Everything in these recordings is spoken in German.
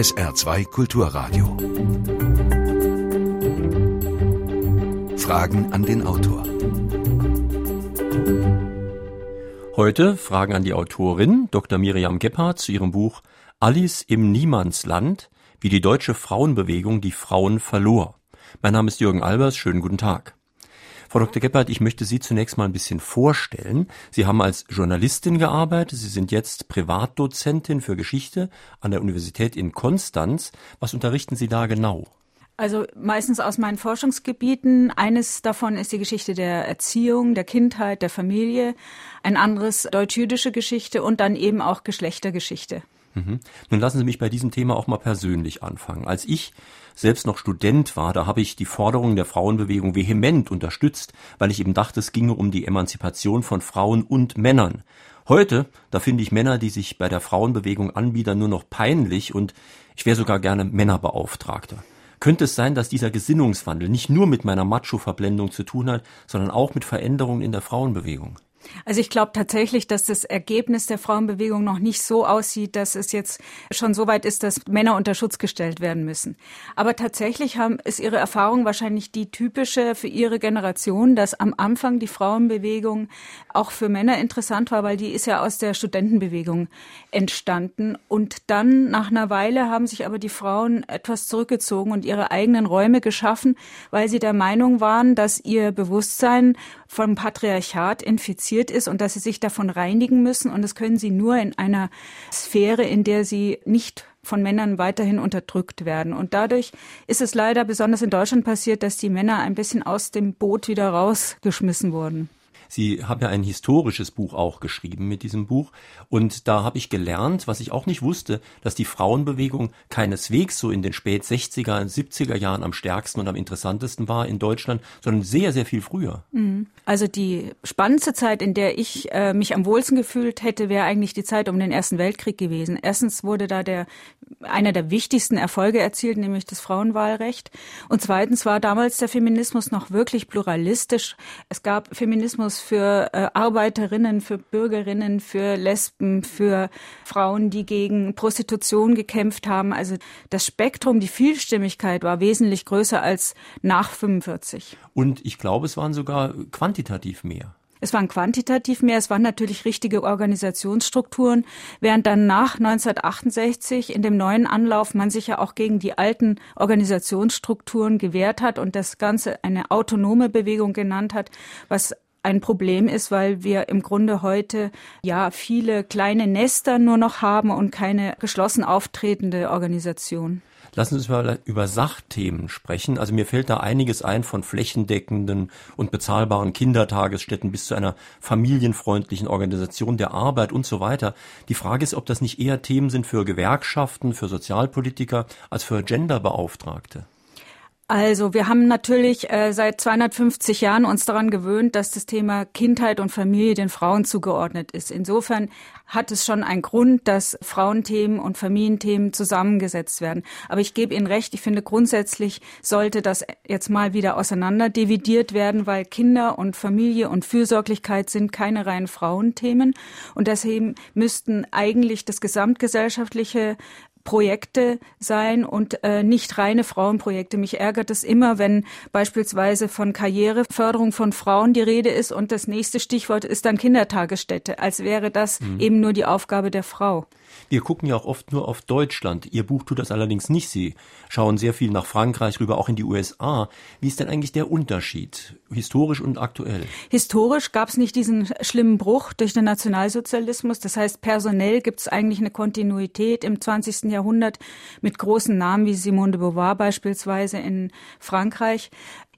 SR2 Kulturradio. Fragen an den Autor. Heute Fragen an die Autorin Dr. Miriam Gebhardt zu ihrem Buch Alice im Niemandsland, wie die deutsche Frauenbewegung die Frauen verlor. Mein Name ist Jürgen Albers, schönen guten Tag. Frau Dr. Gebhardt, ich möchte Sie zunächst mal ein bisschen vorstellen. Sie haben als Journalistin gearbeitet, Sie sind jetzt Privatdozentin für Geschichte an der Universität in Konstanz. Was unterrichten Sie da genau? Also meistens aus meinen Forschungsgebieten. Eines davon ist die Geschichte der Erziehung, der Kindheit, der Familie. Ein anderes deutsch-jüdische Geschichte und dann eben auch Geschlechtergeschichte. Mhm. Nun lassen Sie mich bei diesem Thema auch mal persönlich anfangen. Als ich selbst noch Student war, da habe ich die Forderungen der Frauenbewegung vehement unterstützt, weil ich eben dachte, es ginge um die Emanzipation von Frauen und Männern. Heute, da finde ich Männer, die sich bei der Frauenbewegung anbiedern, nur noch peinlich und ich wäre sogar gerne Männerbeauftragter. Könnte es sein, dass dieser Gesinnungswandel nicht nur mit meiner Macho-Verblendung zu tun hat, sondern auch mit Veränderungen in der Frauenbewegung? Also ich glaube tatsächlich, dass das Ergebnis der Frauenbewegung noch nicht so aussieht, dass es jetzt schon so weit ist, dass Männer unter Schutz gestellt werden müssen. Aber tatsächlich haben, ist ihre Erfahrung wahrscheinlich die typische für ihre Generation, dass am Anfang die Frauenbewegung auch für Männer interessant war, weil die ist ja aus der Studentenbewegung entstanden. Und dann nach einer Weile haben sich aber die Frauen etwas zurückgezogen und ihre eigenen Räume geschaffen, weil sie der Meinung waren, dass ihr Bewusstsein vom Patriarchat infiziert ist und dass sie sich davon reinigen müssen. Und das können sie nur in einer Sphäre, in der sie nicht von Männern weiterhin unterdrückt werden. Und dadurch ist es leider besonders in Deutschland passiert, dass die Männer ein bisschen aus dem Boot wieder rausgeschmissen wurden. Sie haben ja ein historisches Buch auch geschrieben mit diesem Buch. Und da habe ich gelernt, was ich auch nicht wusste, dass die Frauenbewegung keineswegs so in den spät 60er, 70er Jahren am stärksten und am interessantesten war in Deutschland, sondern sehr, sehr viel früher. Mhm. Also die spannendste Zeit, in der ich äh, mich am wohlsten gefühlt hätte, wäre eigentlich die Zeit um den Ersten Weltkrieg gewesen. Erstens wurde da der einer der wichtigsten Erfolge erzielt, nämlich das Frauenwahlrecht. Und zweitens war damals der Feminismus noch wirklich pluralistisch. Es gab Feminismus für äh, Arbeiterinnen, für Bürgerinnen, für Lesben, für Frauen, die gegen Prostitution gekämpft haben. Also das Spektrum, die Vielstimmigkeit war wesentlich größer als nach 45. Und ich glaube, es waren sogar quantitativ mehr. Es waren quantitativ mehr, es waren natürlich richtige Organisationsstrukturen, während dann nach 1968 in dem neuen Anlauf man sich ja auch gegen die alten Organisationsstrukturen gewehrt hat und das Ganze eine autonome Bewegung genannt hat, was ein Problem ist, weil wir im Grunde heute ja viele kleine Nester nur noch haben und keine geschlossen auftretende Organisation. Lassen Sie uns mal über Sachthemen sprechen. Also mir fällt da einiges ein von flächendeckenden und bezahlbaren Kindertagesstätten bis zu einer familienfreundlichen Organisation der Arbeit und so weiter. Die Frage ist, ob das nicht eher Themen sind für Gewerkschaften, für Sozialpolitiker als für Genderbeauftragte. Also wir haben natürlich äh, seit 250 Jahren uns daran gewöhnt, dass das Thema Kindheit und Familie den Frauen zugeordnet ist. Insofern hat es schon einen Grund, dass Frauenthemen und Familienthemen zusammengesetzt werden. Aber ich gebe Ihnen recht, ich finde grundsätzlich sollte das jetzt mal wieder auseinander dividiert werden, weil Kinder und Familie und Fürsorglichkeit sind keine reinen Frauenthemen. Und deswegen müssten eigentlich das gesamtgesellschaftliche Projekte sein und äh, nicht reine Frauenprojekte. Mich ärgert es immer, wenn beispielsweise von Karriereförderung von Frauen die Rede ist und das nächste Stichwort ist dann Kindertagesstätte, als wäre das mhm. eben nur die Aufgabe der Frau. Wir gucken ja auch oft nur auf Deutschland. Ihr Buch tut das allerdings nicht. Sie schauen sehr viel nach Frankreich rüber, auch in die USA. Wie ist denn eigentlich der Unterschied, historisch und aktuell? Historisch gab es nicht diesen schlimmen Bruch durch den Nationalsozialismus. Das heißt, personell gibt es eigentlich eine Kontinuität im 20. Jahrhundert mit großen Namen wie Simone de Beauvoir beispielsweise in Frankreich.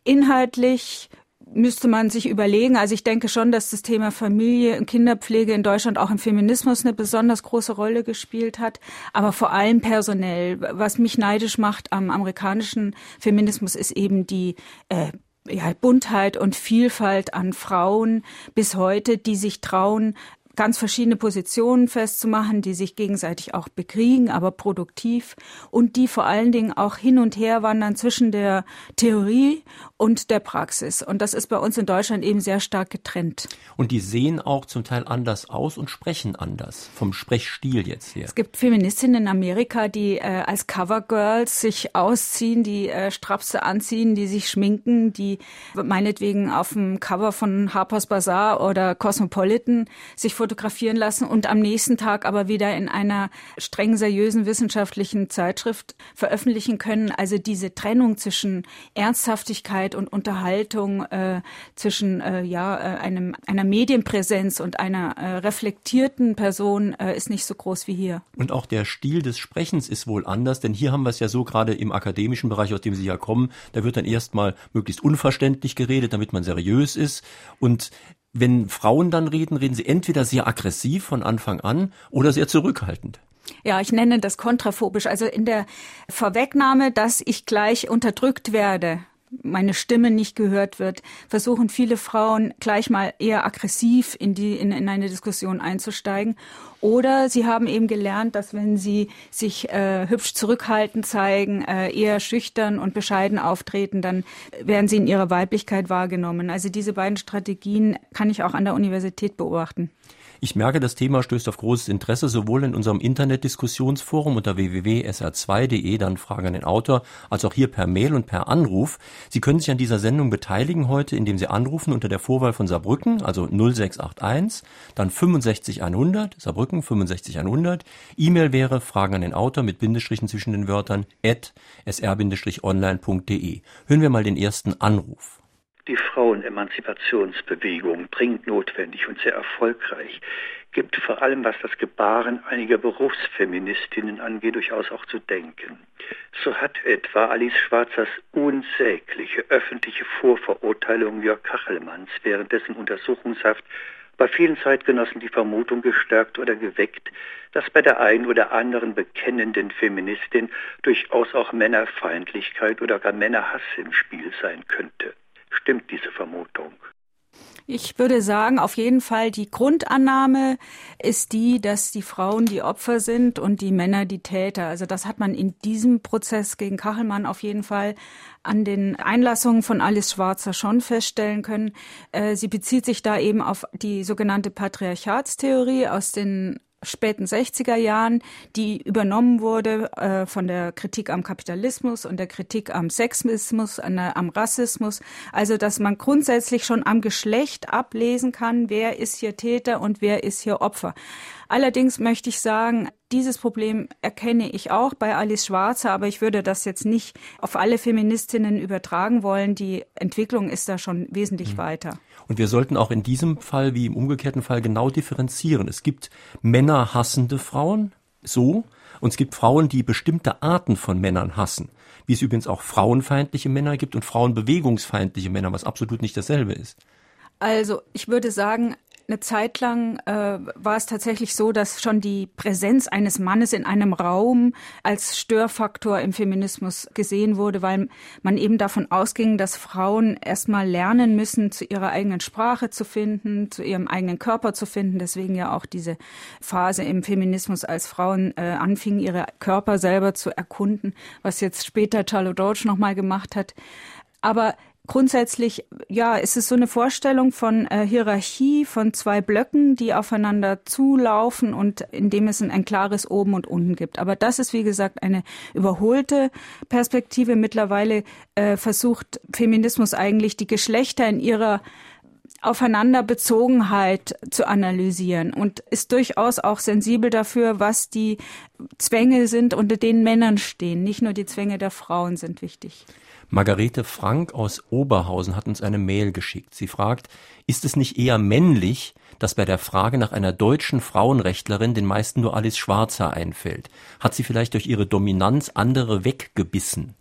Inhaltlich müsste man sich überlegen. Also ich denke schon, dass das Thema Familie und Kinderpflege in Deutschland auch im Feminismus eine besonders große Rolle gespielt hat, aber vor allem personell. Was mich neidisch macht am amerikanischen Feminismus ist eben die äh, ja, Buntheit und Vielfalt an Frauen bis heute, die sich trauen, ganz verschiedene Positionen festzumachen, die sich gegenseitig auch bekriegen, aber produktiv und die vor allen Dingen auch hin und her wandern zwischen der Theorie und der Praxis. Und das ist bei uns in Deutschland eben sehr stark getrennt. Und die sehen auch zum Teil anders aus und sprechen anders, vom Sprechstil jetzt her. Es gibt Feministinnen in Amerika, die äh, als Covergirls sich ausziehen, die äh, Strapse anziehen, die sich schminken, die meinetwegen auf dem Cover von Harper's Bazaar oder Cosmopolitan sich fotografieren lassen und am nächsten Tag aber wieder in einer streng seriösen wissenschaftlichen Zeitschrift veröffentlichen können. Also diese Trennung zwischen Ernsthaftigkeit und Unterhaltung, äh, zwischen äh, ja äh, einem einer Medienpräsenz und einer äh, reflektierten Person äh, ist nicht so groß wie hier. Und auch der Stil des Sprechens ist wohl anders, denn hier haben wir es ja so gerade im akademischen Bereich, aus dem Sie ja kommen, da wird dann erstmal möglichst unverständlich geredet, damit man seriös ist und wenn Frauen dann reden, reden sie entweder sehr aggressiv von Anfang an oder sehr zurückhaltend. Ja, ich nenne das kontraphobisch. Also in der Vorwegnahme, dass ich gleich unterdrückt werde, meine Stimme nicht gehört wird, versuchen viele Frauen gleich mal eher aggressiv in die in, in eine Diskussion einzusteigen. Oder sie haben eben gelernt, dass wenn sie sich äh, hübsch zurückhaltend zeigen, äh, eher schüchtern und bescheiden auftreten, dann werden sie in ihrer Weiblichkeit wahrgenommen. Also diese beiden Strategien kann ich auch an der Universität beobachten. Ich merke, das Thema stößt auf großes Interesse, sowohl in unserem Internetdiskussionsforum unter www.sr2.de, dann Fragen an den Autor, als auch hier per Mail und per Anruf. Sie können sich an dieser Sendung beteiligen heute, indem Sie anrufen unter der Vorwahl von Saarbrücken, also 0681, dann 65100, Saarbrücken 65100. E-Mail wäre Fragen an den Autor mit Bindestrichen zwischen den Wörtern at sr-online.de. Hören wir mal den ersten Anruf. Die Frauenemanzipationsbewegung, dringend notwendig und sehr erfolgreich, gibt vor allem, was das Gebaren einiger Berufsfeministinnen angeht, durchaus auch zu denken. So hat etwa Alice Schwarzers unsägliche öffentliche Vorverurteilung Jörg Kachelmanns während dessen Untersuchungshaft bei vielen Zeitgenossen die Vermutung gestärkt oder geweckt, dass bei der einen oder anderen bekennenden Feministin durchaus auch Männerfeindlichkeit oder gar Männerhass im Spiel sein könnte. Stimmt diese Vermutung? Ich würde sagen, auf jeden Fall die Grundannahme ist die, dass die Frauen die Opfer sind und die Männer die Täter. Also das hat man in diesem Prozess gegen Kachelmann auf jeden Fall an den Einlassungen von Alice Schwarzer schon feststellen können. Äh, sie bezieht sich da eben auf die sogenannte Patriarchatstheorie aus den späten 60er Jahren, die übernommen wurde äh, von der Kritik am Kapitalismus und der Kritik am Sexismus, an der, am Rassismus. Also, dass man grundsätzlich schon am Geschlecht ablesen kann, wer ist hier Täter und wer ist hier Opfer. Allerdings möchte ich sagen, dieses Problem erkenne ich auch bei Alice Schwarzer, aber ich würde das jetzt nicht auf alle Feministinnen übertragen wollen. Die Entwicklung ist da schon wesentlich mhm. weiter. Und wir sollten auch in diesem Fall wie im umgekehrten Fall genau differenzieren. Es gibt männerhassende Frauen, so, und es gibt Frauen, die bestimmte Arten von Männern hassen. Wie es übrigens auch frauenfeindliche Männer gibt und frauenbewegungsfeindliche Männer, was absolut nicht dasselbe ist. Also ich würde sagen, eine Zeit lang äh, war es tatsächlich so, dass schon die Präsenz eines Mannes in einem Raum als Störfaktor im Feminismus gesehen wurde, weil man eben davon ausging, dass Frauen erstmal lernen müssen, zu ihrer eigenen Sprache zu finden, zu ihrem eigenen Körper zu finden. Deswegen ja auch diese Phase im Feminismus, als Frauen äh, anfingen, ihre Körper selber zu erkunden, was jetzt später Charlotte Deutsch nochmal gemacht hat. Aber Grundsätzlich, ja, ist es so eine Vorstellung von äh, Hierarchie von zwei Blöcken, die aufeinander zulaufen und in dem es ein, ein, klares Oben und Unten gibt. Aber das ist, wie gesagt, eine überholte Perspektive. Mittlerweile äh, versucht Feminismus eigentlich die Geschlechter in ihrer Aufeinanderbezogenheit zu analysieren und ist durchaus auch sensibel dafür, was die Zwänge sind, unter denen Männern stehen. Nicht nur die Zwänge der Frauen sind wichtig. Margarete Frank aus Oberhausen hat uns eine Mail geschickt. Sie fragt, ist es nicht eher männlich, dass bei der Frage nach einer deutschen Frauenrechtlerin den meisten nur Alice Schwarzer einfällt? Hat sie vielleicht durch ihre Dominanz andere weggebissen?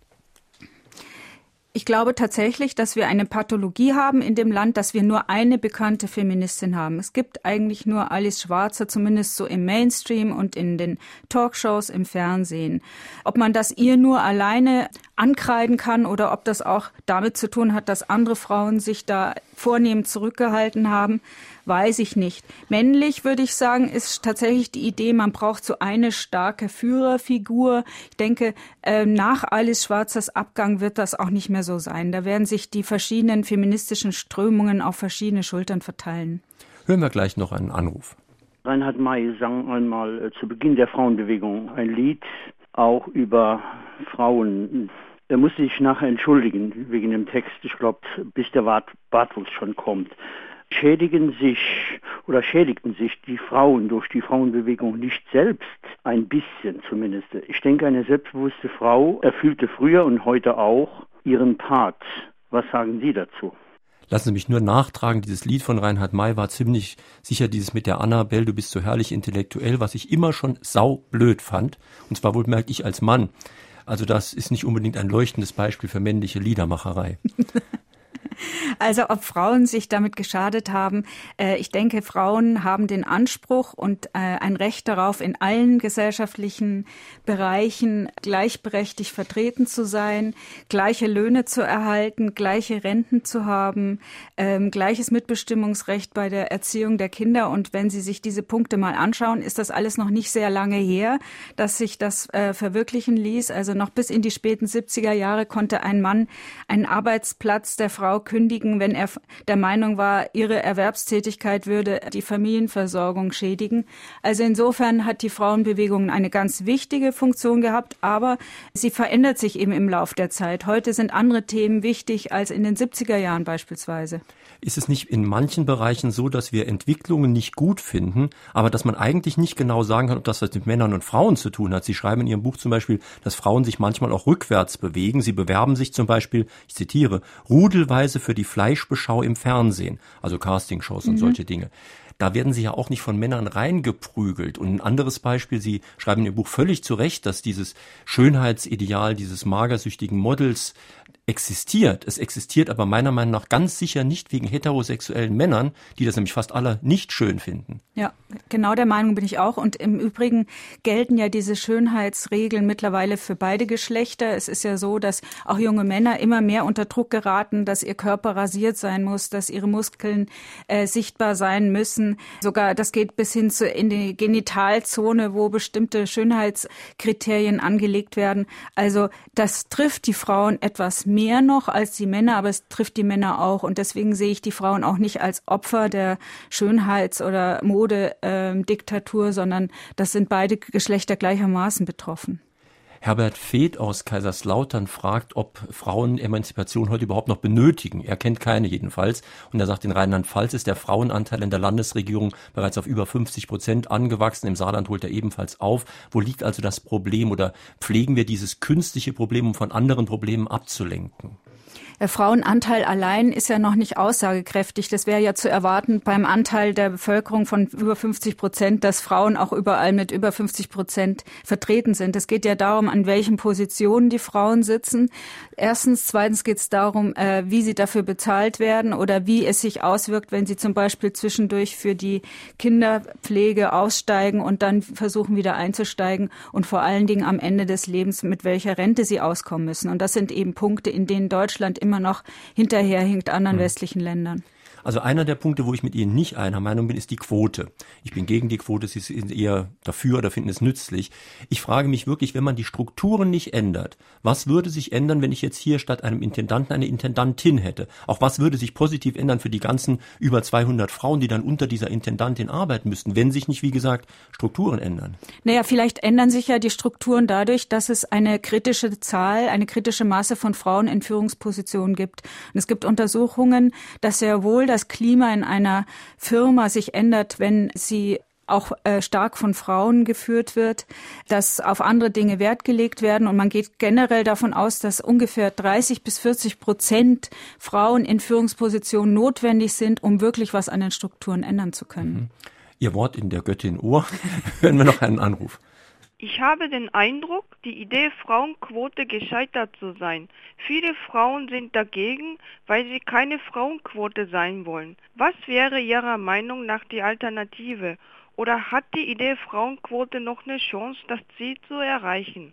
Ich glaube tatsächlich, dass wir eine Pathologie haben in dem Land, dass wir nur eine bekannte Feministin haben. Es gibt eigentlich nur Alice Schwarzer, zumindest so im Mainstream und in den Talkshows im Fernsehen. Ob man das ihr nur alleine ankreiden kann oder ob das auch damit zu tun hat, dass andere Frauen sich da vornehm zurückgehalten haben, weiß ich nicht. Männlich würde ich sagen, ist tatsächlich die Idee, man braucht so eine starke Führerfigur. Ich denke, äh, nach Alice Schwarzers Abgang wird das auch nicht mehr so sein. Da werden sich die verschiedenen feministischen Strömungen auf verschiedene Schultern verteilen. Hören wir gleich noch einen Anruf. Reinhard May sang einmal äh, zu Beginn der Frauenbewegung ein Lied auch über Frauen. Er musste sich nachher entschuldigen wegen dem Text. Ich glaube, bis der Bartels schon kommt. Schädigen sich oder schädigten sich die Frauen durch die Frauenbewegung nicht selbst ein bisschen zumindest. Ich denke, eine selbstbewusste Frau erfüllte früher und heute auch ihren Part. Was sagen Sie dazu? Lassen Sie mich nur nachtragen, dieses Lied von Reinhard May war ziemlich sicher dieses mit der Annabelle, du bist so herrlich intellektuell, was ich immer schon saublöd fand. Und zwar wohlmerkt ich als Mann. Also das ist nicht unbedingt ein leuchtendes Beispiel für männliche Liedermacherei. Also ob Frauen sich damit geschadet haben, äh, ich denke, Frauen haben den Anspruch und äh, ein Recht darauf, in allen gesellschaftlichen Bereichen gleichberechtigt vertreten zu sein, gleiche Löhne zu erhalten, gleiche Renten zu haben, ähm, gleiches Mitbestimmungsrecht bei der Erziehung der Kinder. Und wenn Sie sich diese Punkte mal anschauen, ist das alles noch nicht sehr lange her, dass sich das äh, verwirklichen ließ. Also noch bis in die späten 70er Jahre konnte ein Mann einen Arbeitsplatz der Frau kündigen, wenn er der Meinung war, ihre Erwerbstätigkeit würde die Familienversorgung schädigen. Also insofern hat die Frauenbewegung eine ganz wichtige Funktion gehabt, aber sie verändert sich eben im Lauf der Zeit. Heute sind andere Themen wichtig als in den 70er Jahren beispielsweise. Ist es nicht in manchen Bereichen so, dass wir Entwicklungen nicht gut finden, aber dass man eigentlich nicht genau sagen kann, ob das was mit Männern und Frauen zu tun hat? Sie schreiben in Ihrem Buch zum Beispiel, dass Frauen sich manchmal auch rückwärts bewegen. Sie bewerben sich zum Beispiel, ich zitiere, rudelweise für die Fleischbeschau im Fernsehen, also Castingshows und mhm. solche Dinge. Da werden sie ja auch nicht von Männern reingeprügelt. Und ein anderes Beispiel, Sie schreiben in Ihrem Buch völlig zu Recht, dass dieses Schönheitsideal dieses magersüchtigen Models existiert. Es existiert aber meiner Meinung nach ganz sicher nicht wegen heterosexuellen Männern, die das nämlich fast alle nicht schön finden. Ja, genau der Meinung bin ich auch. Und im Übrigen gelten ja diese Schönheitsregeln mittlerweile für beide Geschlechter. Es ist ja so, dass auch junge Männer immer mehr unter Druck geraten, dass ihr Körper rasiert sein muss, dass ihre Muskeln äh, sichtbar sein müssen. Sogar das geht bis hin zu in die Genitalzone, wo bestimmte Schönheitskriterien angelegt werden. Also das trifft die Frauen etwas mehr noch als die Männer, aber es trifft die Männer auch. Und deswegen sehe ich die Frauen auch nicht als Opfer der Schönheits- oder Modediktatur, sondern das sind beide Geschlechter gleichermaßen betroffen. Herbert Feeth aus Kaiserslautern fragt, ob Frauen Emanzipation heute überhaupt noch benötigen. Er kennt keine jedenfalls. Und er sagt, in Rheinland-Pfalz ist der Frauenanteil in der Landesregierung bereits auf über 50 Prozent angewachsen. Im Saarland holt er ebenfalls auf. Wo liegt also das Problem oder pflegen wir dieses künstliche Problem, um von anderen Problemen abzulenken? Der Frauenanteil allein ist ja noch nicht aussagekräftig. Das wäre ja zu erwarten beim Anteil der Bevölkerung von über 50 Prozent, dass Frauen auch überall mit über 50 Prozent vertreten sind. Es geht ja darum, an welchen Positionen die Frauen sitzen. Erstens. Zweitens geht es darum, äh, wie sie dafür bezahlt werden oder wie es sich auswirkt, wenn sie zum Beispiel zwischendurch für die Kinderpflege aussteigen und dann versuchen wieder einzusteigen und vor allen Dingen am Ende des Lebens, mit welcher Rente sie auskommen müssen. Und das sind eben Punkte, in denen Deutschland immer immer noch hinterherhinkt anderen hm. westlichen Ländern. Also einer der Punkte, wo ich mit Ihnen nicht einer Meinung bin, ist die Quote. Ich bin gegen die Quote, Sie sind eher dafür oder finden es nützlich. Ich frage mich wirklich, wenn man die Strukturen nicht ändert, was würde sich ändern, wenn ich jetzt hier statt einem Intendanten eine Intendantin hätte? Auch was würde sich positiv ändern für die ganzen über 200 Frauen, die dann unter dieser Intendantin arbeiten müssten, wenn sich nicht, wie gesagt, Strukturen ändern? Naja, vielleicht ändern sich ja die Strukturen dadurch, dass es eine kritische Zahl, eine kritische Masse von Frauen in Führungspositionen gibt. Und es gibt Untersuchungen, dass sehr wohl das Klima in einer Firma sich ändert, wenn sie auch äh, stark von Frauen geführt wird, dass auf andere Dinge Wert gelegt werden und man geht generell davon aus, dass ungefähr 30 bis 40 Prozent Frauen in Führungspositionen notwendig sind, um wirklich was an den Strukturen ändern zu können. Mhm. Ihr Wort in der Göttin Uhr. Hören wir noch einen Anruf. Ich habe den Eindruck, die Idee Frauenquote gescheitert zu sein. Viele Frauen sind dagegen, weil sie keine Frauenquote sein wollen. Was wäre Ihrer Meinung nach die Alternative? Oder hat die Idee Frauenquote noch eine Chance, das Ziel zu erreichen?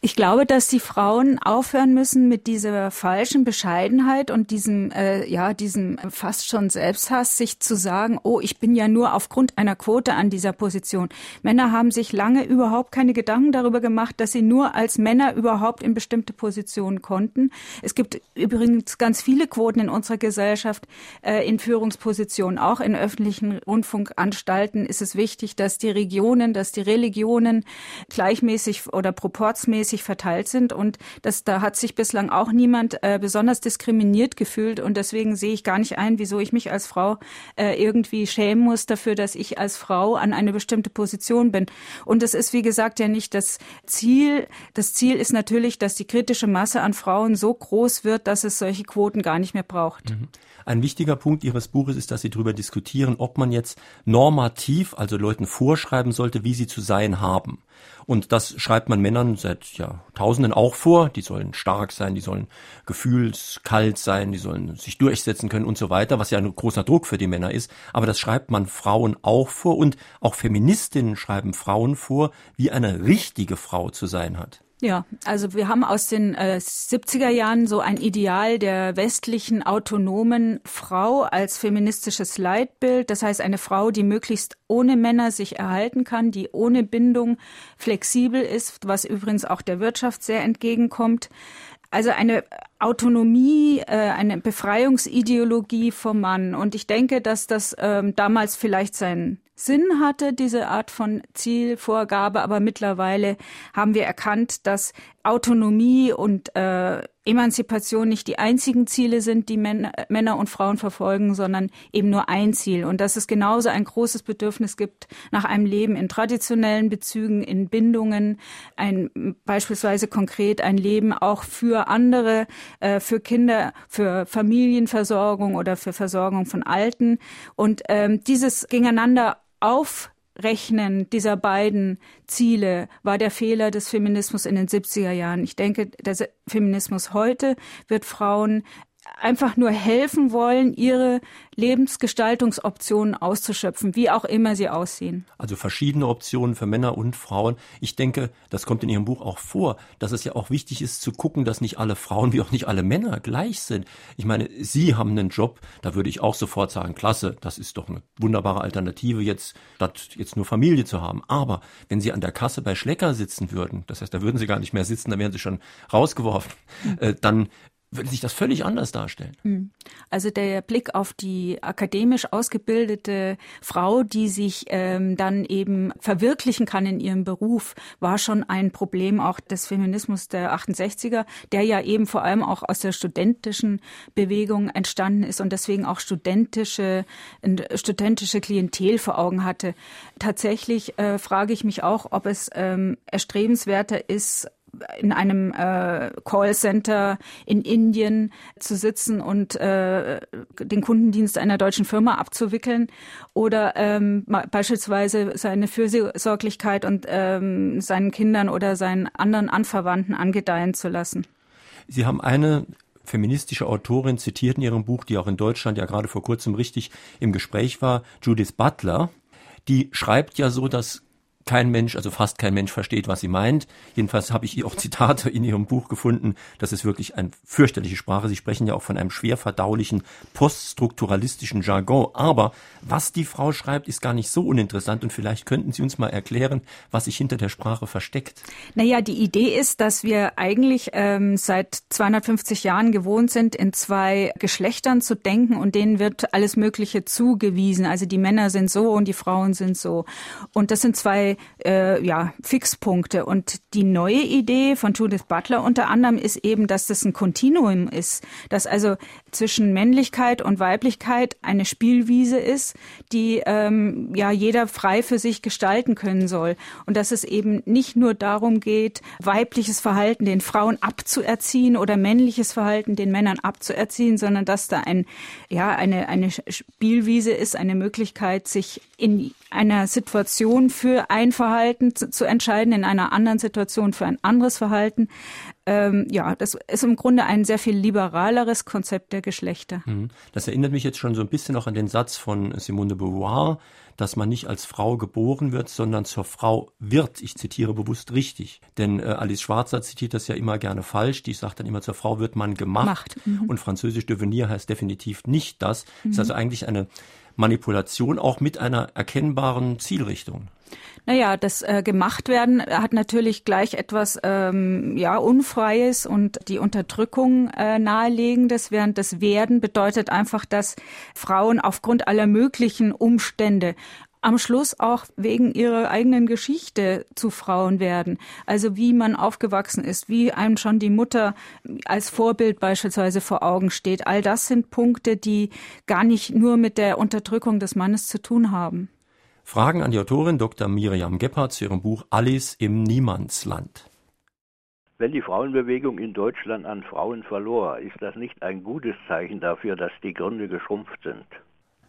Ich glaube, dass die Frauen aufhören müssen mit dieser falschen Bescheidenheit und diesem, äh, ja, diesem fast schon Selbsthass, sich zu sagen, oh, ich bin ja nur aufgrund einer Quote an dieser Position. Männer haben sich lange überhaupt keine Gedanken darüber gemacht, dass sie nur als Männer überhaupt in bestimmte Positionen konnten. Es gibt übrigens ganz viele Quoten in unserer Gesellschaft äh, in Führungspositionen. Auch in öffentlichen Rundfunkanstalten ist es wichtig, dass die Regionen, dass die Religionen gleichmäßig oder proportsmäßig gleichmäßig verteilt sind und das, da hat sich bislang auch niemand äh, besonders diskriminiert gefühlt und deswegen sehe ich gar nicht ein, wieso ich mich als Frau äh, irgendwie schämen muss dafür, dass ich als Frau an eine bestimmte Position bin. Und es ist, wie gesagt, ja nicht das Ziel. Das Ziel ist natürlich, dass die kritische Masse an Frauen so groß wird, dass es solche Quoten gar nicht mehr braucht. Mhm. Ein wichtiger Punkt Ihres Buches ist, dass Sie darüber diskutieren, ob man jetzt normativ, also Leuten vorschreiben sollte, wie sie zu sein haben. Und das schreibt man Männern seit Jahrtausenden auch vor. Die sollen stark sein, die sollen gefühlskalt sein, die sollen sich durchsetzen können und so weiter, was ja ein großer Druck für die Männer ist. Aber das schreibt man Frauen auch vor und auch Feministinnen schreiben Frauen vor, wie eine richtige Frau zu sein hat. Ja, also wir haben aus den äh, 70er Jahren so ein Ideal der westlichen autonomen Frau als feministisches Leitbild. Das heißt, eine Frau, die möglichst ohne Männer sich erhalten kann, die ohne Bindung flexibel ist, was übrigens auch der Wirtschaft sehr entgegenkommt. Also eine Autonomie, äh, eine Befreiungsideologie vom Mann. Und ich denke, dass das ähm, damals vielleicht seinen Sinn hatte, diese Art von Zielvorgabe, aber mittlerweile haben wir erkannt, dass Autonomie und äh, Emanzipation nicht die einzigen Ziele sind, die Männer, Männer und Frauen verfolgen, sondern eben nur ein Ziel. Und dass es genauso ein großes Bedürfnis gibt nach einem Leben in traditionellen Bezügen, in Bindungen, ein beispielsweise konkret ein Leben auch für andere, äh, für Kinder, für Familienversorgung oder für Versorgung von Alten. Und ähm, dieses gegeneinander Aufrechnen dieser beiden Ziele war der Fehler des Feminismus in den 70er Jahren. Ich denke, der Feminismus heute wird Frauen einfach nur helfen wollen, ihre Lebensgestaltungsoptionen auszuschöpfen, wie auch immer sie aussehen. Also verschiedene Optionen für Männer und Frauen. Ich denke, das kommt in Ihrem Buch auch vor, dass es ja auch wichtig ist zu gucken, dass nicht alle Frauen wie auch nicht alle Männer gleich sind. Ich meine, Sie haben einen Job, da würde ich auch sofort sagen, klasse, das ist doch eine wunderbare Alternative jetzt, statt jetzt nur Familie zu haben. Aber wenn Sie an der Kasse bei Schlecker sitzen würden, das heißt, da würden Sie gar nicht mehr sitzen, da wären Sie schon rausgeworfen, äh, dann würde sich das völlig anders darstellen. Hm. Also der Blick auf die akademisch ausgebildete Frau, die sich ähm, dann eben verwirklichen kann in ihrem Beruf, war schon ein Problem auch des Feminismus der 68er, der ja eben vor allem auch aus der studentischen Bewegung entstanden ist und deswegen auch studentische, studentische Klientel vor Augen hatte. Tatsächlich äh, frage ich mich auch, ob es ähm, erstrebenswerter ist, in einem äh, Callcenter in Indien zu sitzen und äh, den Kundendienst einer deutschen Firma abzuwickeln oder ähm, beispielsweise seine Fürsorglichkeit und ähm, seinen Kindern oder seinen anderen Anverwandten angedeihen zu lassen. Sie haben eine feministische Autorin zitiert in ihrem Buch, die auch in Deutschland ja gerade vor kurzem richtig im Gespräch war, Judith Butler. Die schreibt ja so, dass kein Mensch, also fast kein Mensch versteht, was sie meint. Jedenfalls habe ich auch Zitate in ihrem Buch gefunden. Das ist wirklich eine fürchterliche Sprache. Sie sprechen ja auch von einem schwer verdaulichen poststrukturalistischen Jargon. Aber was die Frau schreibt, ist gar nicht so uninteressant und vielleicht könnten Sie uns mal erklären, was sich hinter der Sprache versteckt. Naja, die Idee ist, dass wir eigentlich ähm, seit 250 Jahren gewohnt sind, in zwei Geschlechtern zu denken und denen wird alles Mögliche zugewiesen. Also die Männer sind so und die Frauen sind so. Und das sind zwei äh, ja, Fixpunkte. Und die neue Idee von Judith Butler unter anderem ist eben, dass das ein Kontinuum ist, dass also zwischen Männlichkeit und Weiblichkeit eine Spielwiese ist, die ähm, ja jeder frei für sich gestalten können soll. Und dass es eben nicht nur darum geht, weibliches Verhalten den Frauen abzuerziehen oder männliches Verhalten den Männern abzuerziehen, sondern dass da ein, ja, eine, eine Spielwiese ist, eine Möglichkeit, sich in einer Situation für ein Verhalten zu, zu entscheiden, in einer anderen Situation für ein anderes Verhalten ähm, ja, das ist im Grunde ein sehr viel liberaleres Konzept der Geschlechter. Mhm. Das erinnert mich jetzt schon so ein bisschen auch an den Satz von Simone de Beauvoir, dass man nicht als Frau geboren wird, sondern zur Frau wird. Ich zitiere bewusst richtig. Denn äh, Alice Schwarzer zitiert das ja immer gerne falsch. Die sagt dann immer, zur Frau wird man gemacht. Mhm. Und französisch devenir heißt definitiv nicht das. Mhm. Ist also eigentlich eine Manipulation auch mit einer erkennbaren Zielrichtung. Naja, das äh, gemacht werden hat natürlich gleich etwas ähm, ja Unfreies und die Unterdrückung äh, nahelegendes, während das Werden bedeutet einfach, dass Frauen aufgrund aller möglichen Umstände am Schluss auch wegen ihrer eigenen Geschichte zu Frauen werden. Also wie man aufgewachsen ist, wie einem schon die Mutter als Vorbild beispielsweise vor Augen steht. All das sind Punkte, die gar nicht nur mit der Unterdrückung des Mannes zu tun haben. Fragen an die Autorin Dr. Miriam Gebhardt zu ihrem Buch Alice im Niemandsland. Wenn die Frauenbewegung in Deutschland an Frauen verlor, ist das nicht ein gutes Zeichen dafür, dass die Gründe geschrumpft sind?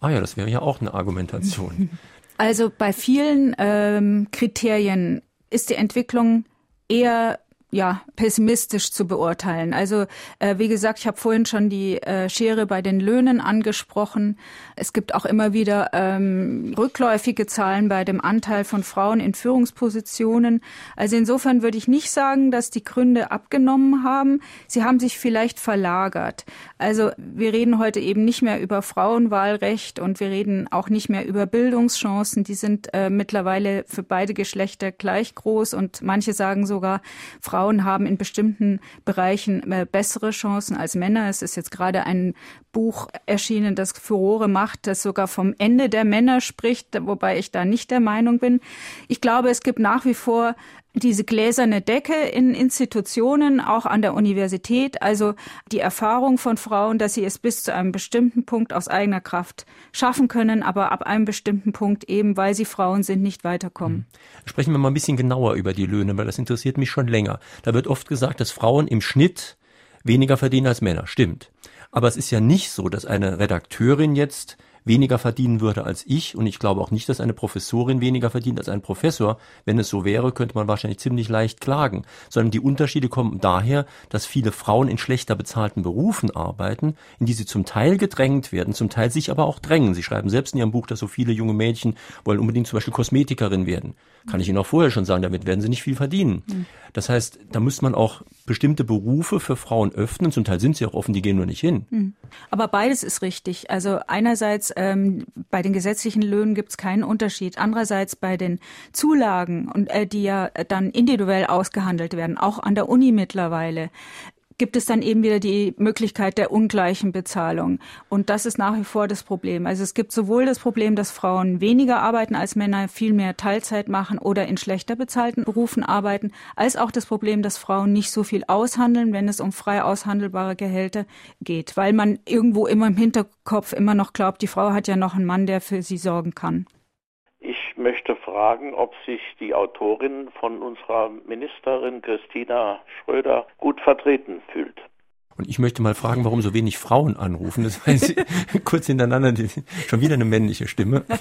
Ah ja, das wäre ja auch eine Argumentation. Also bei vielen ähm, Kriterien ist die Entwicklung eher ja, pessimistisch zu beurteilen. Also äh, wie gesagt, ich habe vorhin schon die äh, Schere bei den Löhnen angesprochen. Es gibt auch immer wieder ähm, rückläufige Zahlen bei dem Anteil von Frauen in Führungspositionen. Also insofern würde ich nicht sagen, dass die Gründe abgenommen haben. Sie haben sich vielleicht verlagert. Also wir reden heute eben nicht mehr über Frauenwahlrecht und wir reden auch nicht mehr über Bildungschancen. Die sind äh, mittlerweile für beide Geschlechter gleich groß und manche sagen sogar, Frauen Frauen haben in bestimmten Bereichen äh, bessere Chancen als Männer. Es ist jetzt gerade ein Buch erschienen, das Furore macht, das sogar vom Ende der Männer spricht, wobei ich da nicht der Meinung bin. Ich glaube, es gibt nach wie vor diese gläserne Decke in Institutionen, auch an der Universität, also die Erfahrung von Frauen, dass sie es bis zu einem bestimmten Punkt aus eigener Kraft schaffen können, aber ab einem bestimmten Punkt eben, weil sie Frauen sind, nicht weiterkommen. Hm. Sprechen wir mal ein bisschen genauer über die Löhne, weil das interessiert mich schon länger. Da wird oft gesagt, dass Frauen im Schnitt weniger verdienen als Männer. Stimmt. Aber es ist ja nicht so, dass eine Redakteurin jetzt weniger verdienen würde als ich. Und ich glaube auch nicht, dass eine Professorin weniger verdient als ein Professor. Wenn es so wäre, könnte man wahrscheinlich ziemlich leicht klagen. Sondern die Unterschiede kommen daher, dass viele Frauen in schlechter bezahlten Berufen arbeiten, in die sie zum Teil gedrängt werden, zum Teil sich aber auch drängen. Sie schreiben selbst in ihrem Buch, dass so viele junge Mädchen wollen unbedingt zum Beispiel Kosmetikerin werden. Kann ich Ihnen auch vorher schon sagen, damit werden sie nicht viel verdienen. Mhm. Das heißt, da muss man auch bestimmte Berufe für Frauen öffnen. Zum Teil sind sie auch offen, die gehen nur nicht hin. Mhm. Aber beides ist richtig. Also einerseits ähm, bei den gesetzlichen Löhnen gibt es keinen Unterschied. Andererseits bei den Zulagen und äh, die ja dann individuell ausgehandelt werden, auch an der Uni mittlerweile, gibt es dann eben wieder die Möglichkeit der ungleichen Bezahlung. Und das ist nach wie vor das Problem. Also es gibt sowohl das Problem, dass Frauen weniger arbeiten als Männer, viel mehr Teilzeit machen oder in schlechter bezahlten Berufen arbeiten, als auch das Problem, dass Frauen nicht so viel aushandeln, wenn es um frei aushandelbare Gehälter geht, weil man irgendwo immer im Hinterkopf immer noch glaubt, die Frau hat ja noch einen Mann, der für sie sorgen kann möchte fragen, ob sich die Autorin von unserer Ministerin Christina Schröder gut vertreten fühlt. Und ich möchte mal fragen, warum so wenig Frauen anrufen. Das ich kurz hintereinander schon wieder eine männliche Stimme.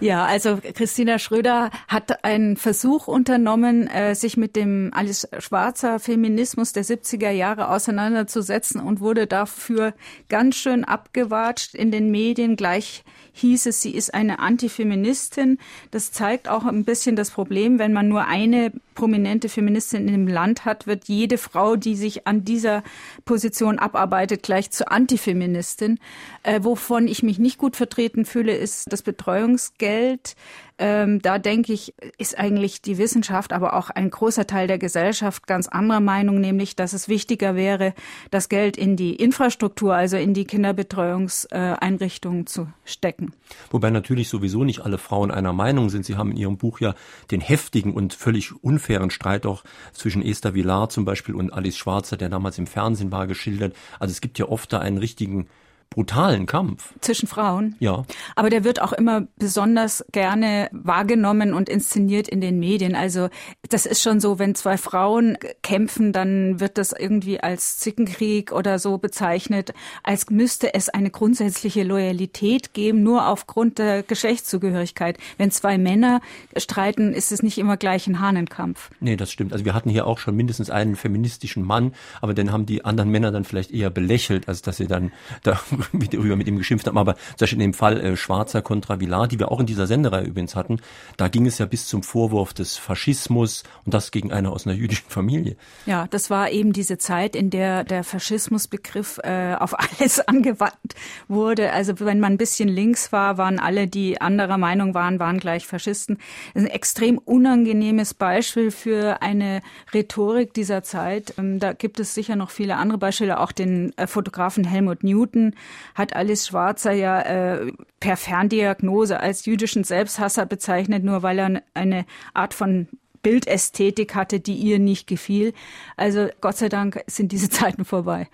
Ja, also Christina Schröder hat einen Versuch unternommen, äh, sich mit dem alles schwarzer Feminismus der 70er Jahre auseinanderzusetzen und wurde dafür ganz schön abgewatscht in den Medien. Gleich hieß es, sie ist eine Antifeministin. Das zeigt auch ein bisschen das Problem, wenn man nur eine prominente Feministin im Land hat, wird jede Frau, die sich an dieser Position abarbeitet, gleich zur Antifeministin. Äh, wovon ich mich nicht gut vertreten fühle, ist das Betreuungsgeld. Ähm, da denke ich, ist eigentlich die Wissenschaft, aber auch ein großer Teil der Gesellschaft ganz anderer Meinung, nämlich, dass es wichtiger wäre, das Geld in die Infrastruktur, also in die Kinderbetreuungseinrichtungen zu stecken. Wobei natürlich sowieso nicht alle Frauen einer Meinung sind. Sie haben in Ihrem Buch ja den heftigen und völlig unfairen Streit auch zwischen Esther Villar zum Beispiel und Alice Schwarzer, der damals im Fernsehen war, geschildert. Also es gibt ja oft da einen richtigen brutalen Kampf. Zwischen Frauen? Ja. Aber der wird auch immer besonders gerne wahrgenommen und inszeniert in den Medien. Also das ist schon so, wenn zwei Frauen kämpfen, dann wird das irgendwie als Zickenkrieg oder so bezeichnet, als müsste es eine grundsätzliche Loyalität geben, nur aufgrund der Geschlechtszugehörigkeit. Wenn zwei Männer streiten, ist es nicht immer gleich ein Hahnenkampf. Nee, das stimmt. Also wir hatten hier auch schon mindestens einen feministischen Mann, aber den haben die anderen Männer dann vielleicht eher belächelt, als dass sie dann da darüber mit ihm geschimpft haben. Aber zum Beispiel in dem Fall äh, Schwarzer kontra Villar, die wir auch in dieser Senderei übrigens hatten, da ging es ja bis zum Vorwurf des Faschismus und das gegen eine aus einer jüdischen Familie. Ja, das war eben diese Zeit, in der der Faschismusbegriff äh, auf alles angewandt wurde. Also wenn man ein bisschen links war, waren alle, die anderer Meinung waren, waren gleich Faschisten. Das ist ein extrem unangenehmes Beispiel für eine Rhetorik dieser Zeit. Ähm, da gibt es sicher noch viele andere Beispiele, auch den äh, Fotografen Helmut Newton, hat Alice Schwarzer ja äh, per Ferndiagnose als jüdischen Selbsthasser bezeichnet, nur weil er eine Art von Bildästhetik hatte, die ihr nicht gefiel. Also Gott sei Dank sind diese Zeiten vorbei.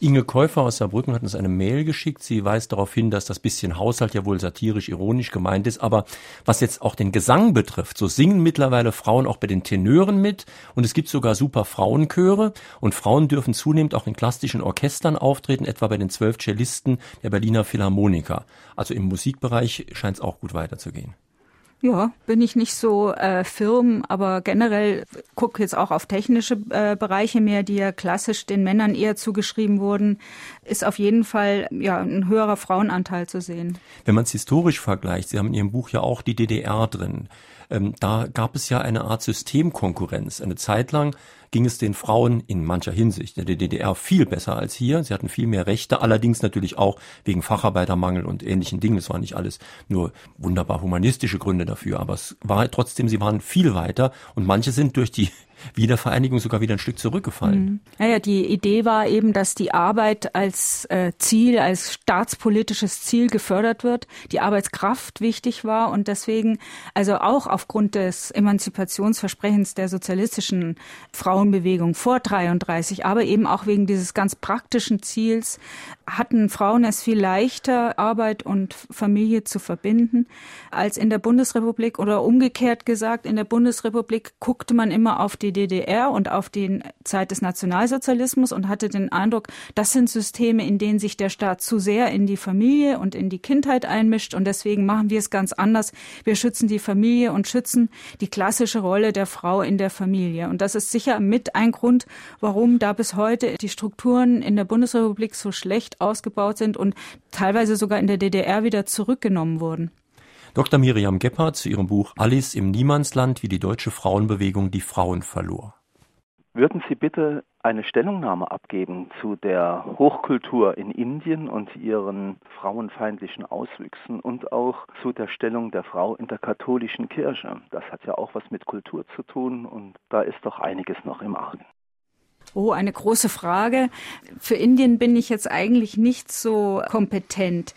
Inge Käufer aus Saarbrücken hat uns eine Mail geschickt. Sie weist darauf hin, dass das bisschen Haushalt ja wohl satirisch, ironisch gemeint ist. Aber was jetzt auch den Gesang betrifft, so singen mittlerweile Frauen auch bei den Tenören mit. Und es gibt sogar super Frauenchöre. Und Frauen dürfen zunehmend auch in klassischen Orchestern auftreten, etwa bei den zwölf Cellisten der Berliner Philharmoniker. Also im Musikbereich scheint es auch gut weiterzugehen. Ja, bin ich nicht so äh, firm, aber generell gucke jetzt auch auf technische äh, Bereiche mehr, die ja klassisch den Männern eher zugeschrieben wurden, ist auf jeden Fall ja ein höherer Frauenanteil zu sehen. Wenn man es historisch vergleicht, Sie haben in Ihrem Buch ja auch die DDR drin. Ähm, da gab es ja eine Art Systemkonkurrenz. Eine Zeit lang ging es den Frauen in mancher Hinsicht in der DDR viel besser als hier. Sie hatten viel mehr Rechte, allerdings natürlich auch wegen Facharbeitermangel und ähnlichen Dingen. Es waren nicht alles nur wunderbar humanistische Gründe dafür, aber es war trotzdem, sie waren viel weiter und manche sind durch die Wiedervereinigung sogar wieder ein Stück zurückgefallen. Mhm. Naja, die Idee war eben, dass die Arbeit als äh, Ziel, als staatspolitisches Ziel gefördert wird, die Arbeitskraft wichtig war und deswegen, also auch aufgrund des Emanzipationsversprechens der sozialistischen Frauenbewegung vor 33, aber eben auch wegen dieses ganz praktischen Ziels, hatten Frauen es viel leichter, Arbeit und Familie zu verbinden, als in der Bundesrepublik oder umgekehrt gesagt, in der Bundesrepublik guckte man immer auf die DDR und auf die Zeit des Nationalsozialismus und hatte den Eindruck, das sind Systeme, in denen sich der Staat zu sehr in die Familie und in die Kindheit einmischt und deswegen machen wir es ganz anders. Wir schützen die Familie und schützen die klassische Rolle der Frau in der Familie. Und das ist sicher mit ein Grund, warum da bis heute die Strukturen in der Bundesrepublik so schlecht ausgebaut sind und teilweise sogar in der DDR wieder zurückgenommen wurden. Dr. Miriam Gebhardt zu ihrem Buch Alice im Niemandsland, wie die deutsche Frauenbewegung die Frauen verlor. Würden Sie bitte eine Stellungnahme abgeben zu der Hochkultur in Indien und ihren frauenfeindlichen Auswüchsen und auch zu der Stellung der Frau in der katholischen Kirche? Das hat ja auch was mit Kultur zu tun und da ist doch einiges noch im Argen. Oh, eine große Frage. Für Indien bin ich jetzt eigentlich nicht so kompetent.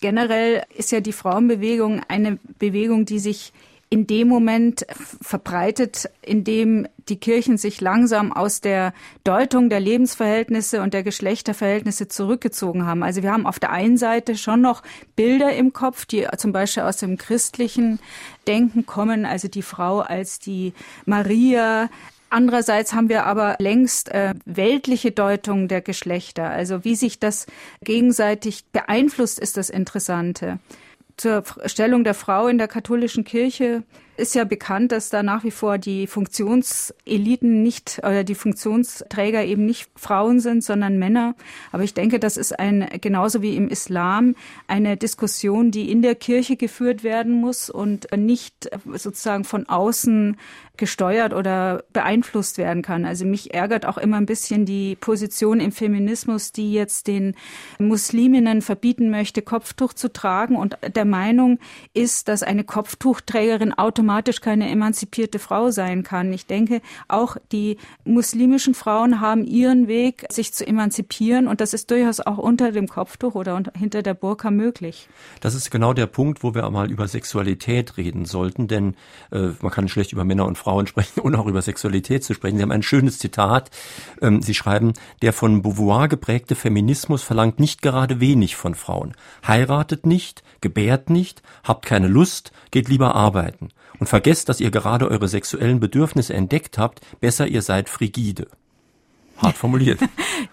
Generell ist ja die Frauenbewegung eine Bewegung, die sich in dem Moment verbreitet, in dem die Kirchen sich langsam aus der Deutung der Lebensverhältnisse und der Geschlechterverhältnisse zurückgezogen haben. Also wir haben auf der einen Seite schon noch Bilder im Kopf, die zum Beispiel aus dem christlichen Denken kommen, also die Frau als die Maria, Andererseits haben wir aber längst äh, weltliche Deutungen der Geschlechter. Also wie sich das gegenseitig beeinflusst, ist das Interessante. Zur Stellung der Frau in der katholischen Kirche ist ja bekannt, dass da nach wie vor die Funktionseliten nicht oder die Funktionsträger eben nicht Frauen sind, sondern Männer. Aber ich denke, das ist ein, genauso wie im Islam, eine Diskussion, die in der Kirche geführt werden muss und nicht sozusagen von außen gesteuert oder beeinflusst werden kann. Also mich ärgert auch immer ein bisschen die Position im Feminismus, die jetzt den Musliminnen verbieten möchte, Kopftuch zu tragen und der Meinung ist, dass eine Kopftuchträgerin automatisch automatisch keine emanzipierte Frau sein kann. Ich denke, auch die muslimischen Frauen haben ihren Weg, sich zu emanzipieren und das ist durchaus auch unter dem Kopftuch oder hinter der Burka möglich. Das ist genau der Punkt, wo wir mal über Sexualität reden sollten, denn äh, man kann schlecht über Männer und Frauen sprechen und auch über Sexualität zu sprechen. Sie haben ein schönes Zitat. Ähm, Sie schreiben, der von Beauvoir geprägte Feminismus verlangt nicht gerade wenig von Frauen. Heiratet nicht, gebärt nicht, habt keine Lust, geht lieber arbeiten. Und vergesst, dass ihr gerade eure sexuellen Bedürfnisse entdeckt habt, besser ihr seid frigide. Hart formuliert.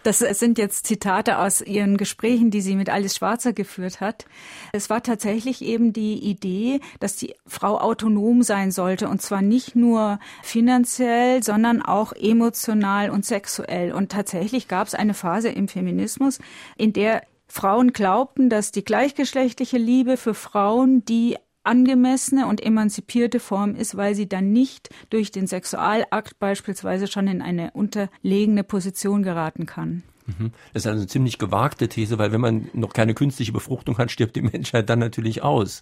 Das sind jetzt Zitate aus ihren Gesprächen, die sie mit Alice Schwarzer geführt hat. Es war tatsächlich eben die Idee, dass die Frau autonom sein sollte und zwar nicht nur finanziell, sondern auch emotional und sexuell. Und tatsächlich gab es eine Phase im Feminismus, in der Frauen glaubten, dass die gleichgeschlechtliche Liebe für Frauen die angemessene und emanzipierte Form ist, weil sie dann nicht durch den Sexualakt beispielsweise schon in eine unterlegene Position geraten kann. Mhm. Das ist eine ziemlich gewagte These, weil wenn man noch keine künstliche Befruchtung hat, stirbt die Menschheit dann natürlich aus.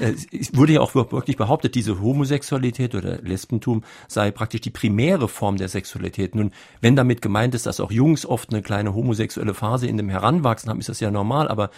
Äh, es wurde ja auch wirklich behauptet, diese Homosexualität oder Lesbentum sei praktisch die primäre Form der Sexualität. Nun, wenn damit gemeint ist, dass auch Jungs oft eine kleine homosexuelle Phase in dem Heranwachsen haben, ist das ja normal, aber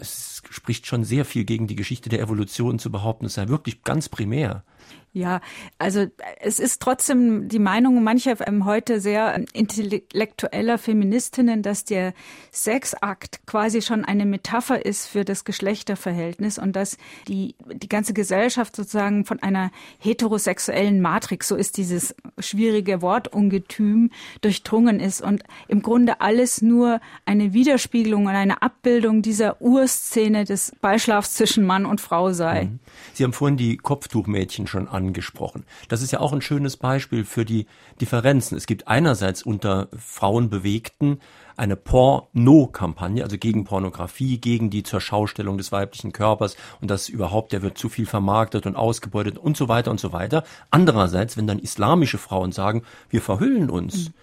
es spricht schon sehr viel gegen die Geschichte der Evolution zu behaupten, es sei wirklich ganz primär. Ja, also es ist trotzdem die Meinung mancher ähm, heute sehr intellektueller Feministinnen, dass der Sexakt quasi schon eine Metapher ist für das Geschlechterverhältnis und dass die, die ganze Gesellschaft sozusagen von einer heterosexuellen Matrix, so ist dieses schwierige Wortungetüm, durchdrungen ist und im Grunde alles nur eine Widerspiegelung und eine Abbildung dieser Urszene des Beischlafs zwischen Mann und Frau sei. Mhm. Sie haben vorhin die Kopftuchmädchen schon angesprochen. Das ist ja auch ein schönes Beispiel für die Differenzen. Es gibt einerseits unter Frauenbewegten eine Porno-Kampagne, also gegen Pornografie, gegen die Zurschaustellung des weiblichen Körpers und das überhaupt, der wird zu viel vermarktet und ausgebeutet und so weiter und so weiter. Andererseits, wenn dann islamische Frauen sagen, wir verhüllen uns, mhm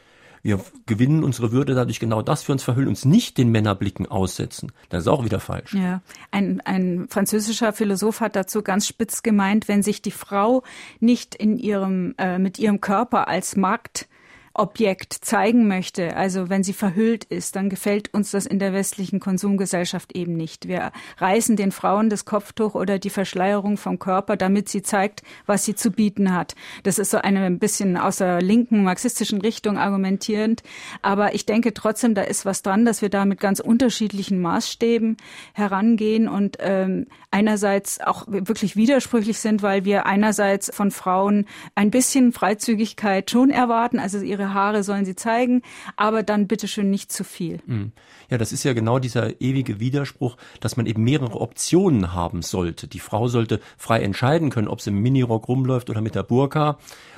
wir gewinnen unsere Würde dadurch genau das wir uns verhüllen, uns nicht den Männerblicken aussetzen. Das ist auch wieder falsch. Ja, ein, ein französischer Philosoph hat dazu ganz spitz gemeint, wenn sich die Frau nicht in ihrem, äh, mit ihrem Körper als Markt Objekt zeigen möchte, also wenn sie verhüllt ist, dann gefällt uns das in der westlichen Konsumgesellschaft eben nicht. Wir reißen den Frauen das Kopftuch oder die Verschleierung vom Körper, damit sie zeigt, was sie zu bieten hat. Das ist so eine ein bisschen aus der linken marxistischen Richtung argumentierend. Aber ich denke trotzdem, da ist was dran, dass wir da mit ganz unterschiedlichen Maßstäben herangehen und ähm, einerseits auch wirklich widersprüchlich sind, weil wir einerseits von Frauen ein bisschen Freizügigkeit schon erwarten, also ihre Haare sollen sie zeigen, aber dann bitteschön nicht zu viel. Mhm. Ja, das ist ja genau dieser ewige Widerspruch, dass man eben mehrere Optionen haben sollte. Die Frau sollte frei entscheiden können, ob sie im Minirock rumläuft oder mit der Burka.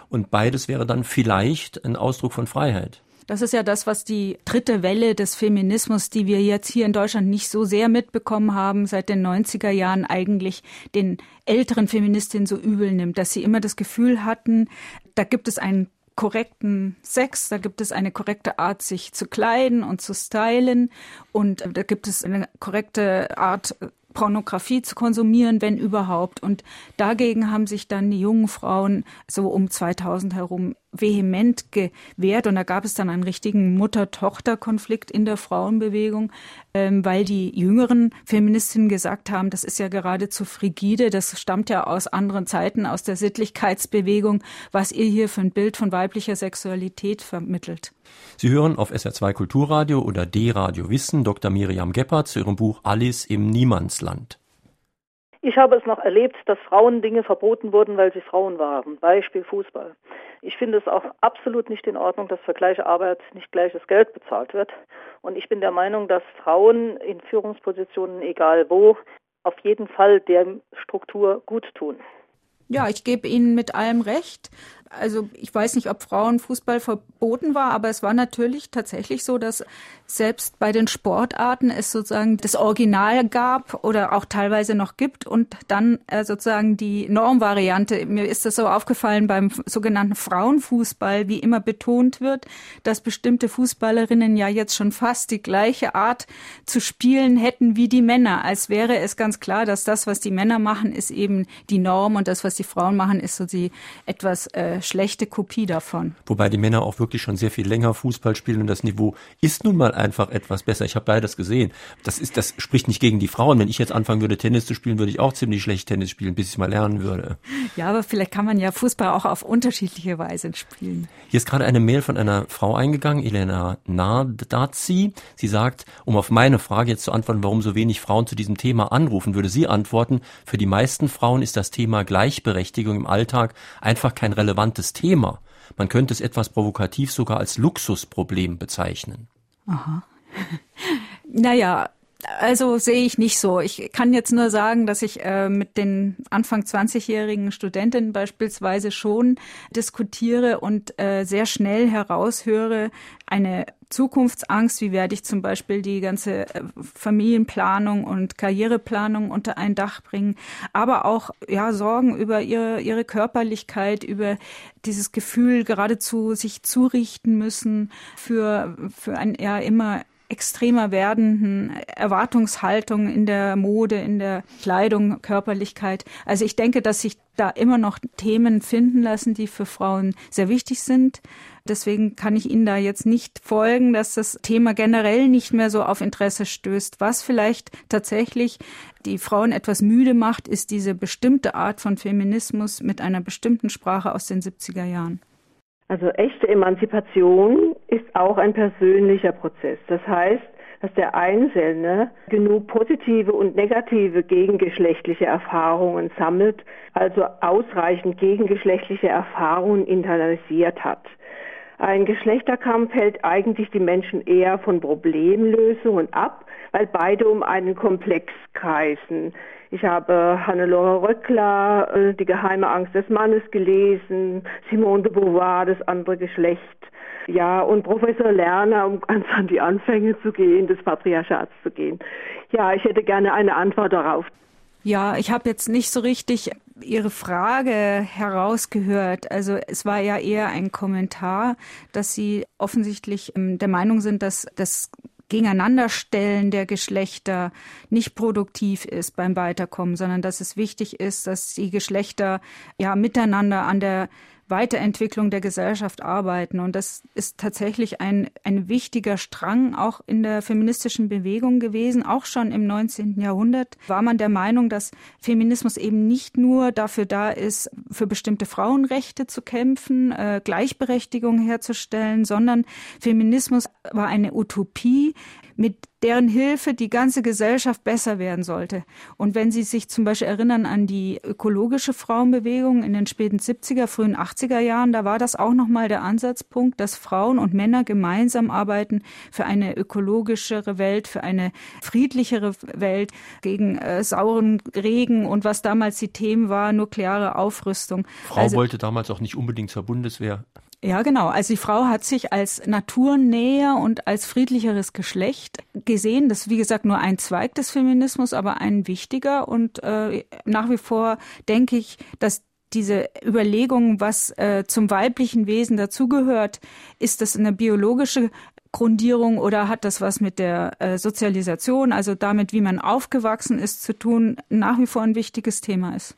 Und beides wäre dann vielleicht ein Ausdruck von Freiheit. Das ist ja das, was die dritte Welle des Feminismus, die wir jetzt hier in Deutschland nicht so sehr mitbekommen haben, seit den 90er Jahren eigentlich den älteren Feministinnen so übel nimmt, dass sie immer das Gefühl hatten, da gibt es einen korrekten Sex, da gibt es eine korrekte Art, sich zu kleiden und zu stylen und da gibt es eine korrekte Art, Pornografie zu konsumieren, wenn überhaupt. Und dagegen haben sich dann die jungen Frauen so um 2000 herum vehement gewehrt. Und da gab es dann einen richtigen Mutter-Tochter-Konflikt in der Frauenbewegung, ähm, weil die jüngeren Feministinnen gesagt haben, das ist ja geradezu frigide, das stammt ja aus anderen Zeiten, aus der Sittlichkeitsbewegung, was ihr hier für ein Bild von weiblicher Sexualität vermittelt. Sie hören auf SR2 Kulturradio oder D-Radio Wissen Dr. Miriam Geppert zu ihrem Buch Alice im Niemandsland. Ich habe es noch erlebt, dass Frauen Dinge verboten wurden, weil sie Frauen waren. Beispiel Fußball. Ich finde es auch absolut nicht in Ordnung, dass für gleiche Arbeit nicht gleiches Geld bezahlt wird. Und ich bin der Meinung, dass Frauen in Führungspositionen, egal wo, auf jeden Fall der Struktur gut tun. Ja, ich gebe Ihnen mit allem recht. Also ich weiß nicht, ob Frauenfußball verboten war, aber es war natürlich tatsächlich so, dass selbst bei den Sportarten es sozusagen das Original gab oder auch teilweise noch gibt und dann äh, sozusagen die Normvariante. Mir ist das so aufgefallen beim sogenannten Frauenfußball, wie immer betont wird, dass bestimmte Fußballerinnen ja jetzt schon fast die gleiche Art zu spielen hätten wie die Männer, als wäre es ganz klar, dass das, was die Männer machen, ist eben die Norm und das, was die Frauen machen, ist so die etwas äh, schlechte Kopie davon. Wobei die Männer auch wirklich schon sehr viel länger Fußball spielen und das Niveau ist nun mal einfach etwas besser. Ich habe beides gesehen. Das ist, das spricht nicht gegen die Frauen. Wenn ich jetzt anfangen würde, Tennis zu spielen, würde ich auch ziemlich schlecht Tennis spielen, bis ich mal lernen würde. Ja, aber vielleicht kann man ja Fußball auch auf unterschiedliche Weise spielen. Hier ist gerade eine Mail von einer Frau eingegangen, Elena Nardazi. Sie sagt, um auf meine Frage jetzt zu antworten, warum so wenig Frauen zu diesem Thema anrufen, würde sie antworten, für die meisten Frauen ist das Thema Gleichberechtigung im Alltag einfach kein relevantes Thema. Man könnte es etwas provokativ sogar als Luxusproblem bezeichnen. Aha. naja, also sehe ich nicht so. Ich kann jetzt nur sagen, dass ich äh, mit den Anfang 20-jährigen Studentinnen beispielsweise schon diskutiere und äh, sehr schnell heraushöre, eine Zukunftsangst, wie werde ich zum Beispiel die ganze äh, Familienplanung und Karriereplanung unter ein Dach bringen, aber auch ja Sorgen über ihre, ihre Körperlichkeit, über dieses Gefühl geradezu sich zurichten müssen für, für ein ja immer extremer werdenden Erwartungshaltung in der Mode, in der Kleidung, Körperlichkeit. Also ich denke, dass sich da immer noch Themen finden lassen, die für Frauen sehr wichtig sind. Deswegen kann ich Ihnen da jetzt nicht folgen, dass das Thema generell nicht mehr so auf Interesse stößt. Was vielleicht tatsächlich die Frauen etwas müde macht, ist diese bestimmte Art von Feminismus mit einer bestimmten Sprache aus den 70er Jahren. Also echte Emanzipation ist auch ein persönlicher Prozess. Das heißt, dass der Einzelne genug positive und negative gegengeschlechtliche Erfahrungen sammelt, also ausreichend gegengeschlechtliche Erfahrungen internalisiert hat. Ein Geschlechterkampf hält eigentlich die Menschen eher von Problemlösungen ab, weil beide um einen Komplex kreisen. Ich habe Hannelore Röckler, äh, Die geheime Angst des Mannes gelesen, Simone de Beauvoir, Das andere Geschlecht. Ja, und Professor Lerner, um ganz an die Anfänge zu gehen, des Patriarchats zu gehen. Ja, ich hätte gerne eine Antwort darauf. Ja, ich habe jetzt nicht so richtig Ihre Frage herausgehört. Also es war ja eher ein Kommentar, dass Sie offensichtlich ähm, der Meinung sind, dass das Gegeneinanderstellen der Geschlechter nicht produktiv ist beim Weiterkommen, sondern dass es wichtig ist, dass die Geschlechter ja miteinander an der Weiterentwicklung der Gesellschaft arbeiten. Und das ist tatsächlich ein, ein wichtiger Strang auch in der feministischen Bewegung gewesen. Auch schon im 19. Jahrhundert war man der Meinung, dass Feminismus eben nicht nur dafür da ist, für bestimmte Frauenrechte zu kämpfen, äh, Gleichberechtigung herzustellen, sondern Feminismus war eine Utopie, mit deren Hilfe die ganze Gesellschaft besser werden sollte. Und wenn Sie sich zum Beispiel erinnern an die ökologische Frauenbewegung in den späten 70er, frühen 80er Jahren, da war das auch nochmal der Ansatzpunkt, dass Frauen und Männer gemeinsam arbeiten für eine ökologischere Welt, für eine friedlichere Welt, gegen äh, sauren Regen und was damals die Themen war, nukleare Aufrüstung. Frau also, wollte damals auch nicht unbedingt zur Bundeswehr. Ja, genau. Also die Frau hat sich als naturnäher und als friedlicheres Geschlecht gesehen. Das ist, wie gesagt, nur ein Zweig des Feminismus, aber ein wichtiger. Und äh, nach wie vor denke ich, dass diese Überlegung, was äh, zum weiblichen Wesen dazugehört, ist das eine biologische Grundierung oder hat das was mit der äh, Sozialisation, also damit, wie man aufgewachsen ist, zu tun, nach wie vor ein wichtiges Thema ist.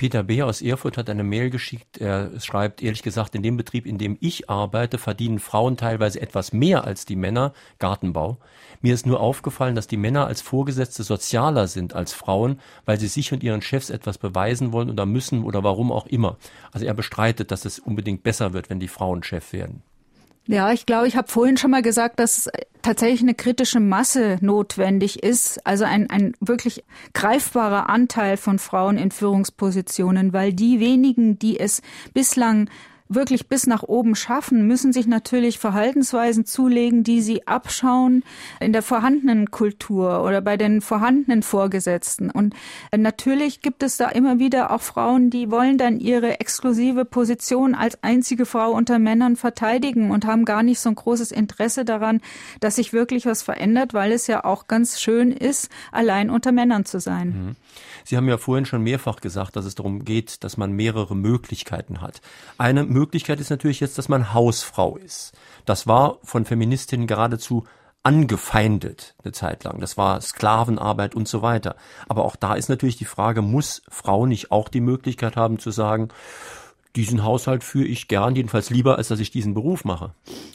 Peter B. aus Erfurt hat eine Mail geschickt. Er schreibt, ehrlich gesagt, in dem Betrieb, in dem ich arbeite, verdienen Frauen teilweise etwas mehr als die Männer, Gartenbau. Mir ist nur aufgefallen, dass die Männer als Vorgesetzte sozialer sind als Frauen, weil sie sich und ihren Chefs etwas beweisen wollen oder müssen oder warum auch immer. Also er bestreitet, dass es unbedingt besser wird, wenn die Frauen Chef werden. Ja, ich glaube, ich habe vorhin schon mal gesagt, dass tatsächlich eine kritische Masse notwendig ist, also ein, ein wirklich greifbarer Anteil von Frauen in Führungspositionen, weil die wenigen, die es bislang wirklich bis nach oben schaffen, müssen sich natürlich Verhaltensweisen zulegen, die sie abschauen in der vorhandenen Kultur oder bei den vorhandenen Vorgesetzten. Und natürlich gibt es da immer wieder auch Frauen, die wollen dann ihre exklusive Position als einzige Frau unter Männern verteidigen und haben gar nicht so ein großes Interesse daran, dass sich wirklich was verändert, weil es ja auch ganz schön ist, allein unter Männern zu sein. Mhm. Sie haben ja vorhin schon mehrfach gesagt, dass es darum geht, dass man mehrere Möglichkeiten hat. Eine Möglichkeit ist natürlich jetzt, dass man Hausfrau ist. Das war von Feministinnen geradezu angefeindet eine Zeit lang. Das war Sklavenarbeit und so weiter. Aber auch da ist natürlich die Frage, muss Frau nicht auch die Möglichkeit haben zu sagen, diesen Haushalt führe ich gern, jedenfalls lieber, als dass ich diesen Beruf mache.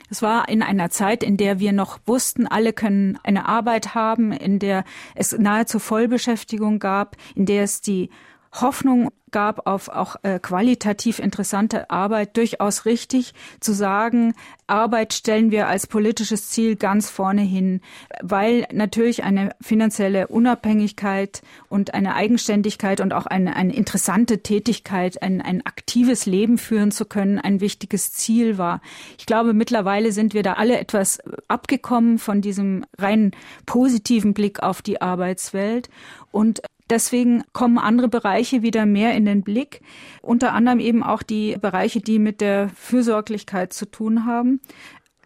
Es war in einer Zeit, in der wir noch wussten, alle können eine Arbeit haben, in der es nahezu Vollbeschäftigung gab, in der es die Hoffnung gab auf auch äh, qualitativ interessante Arbeit, durchaus richtig zu sagen, Arbeit stellen wir als politisches Ziel ganz vorne hin, weil natürlich eine finanzielle Unabhängigkeit und eine Eigenständigkeit und auch eine, eine interessante Tätigkeit, ein, ein aktives Leben führen zu können, ein wichtiges Ziel war. Ich glaube, mittlerweile sind wir da alle etwas abgekommen von diesem rein positiven Blick auf die Arbeitswelt und Deswegen kommen andere Bereiche wieder mehr in den Blick, unter anderem eben auch die Bereiche, die mit der Fürsorglichkeit zu tun haben.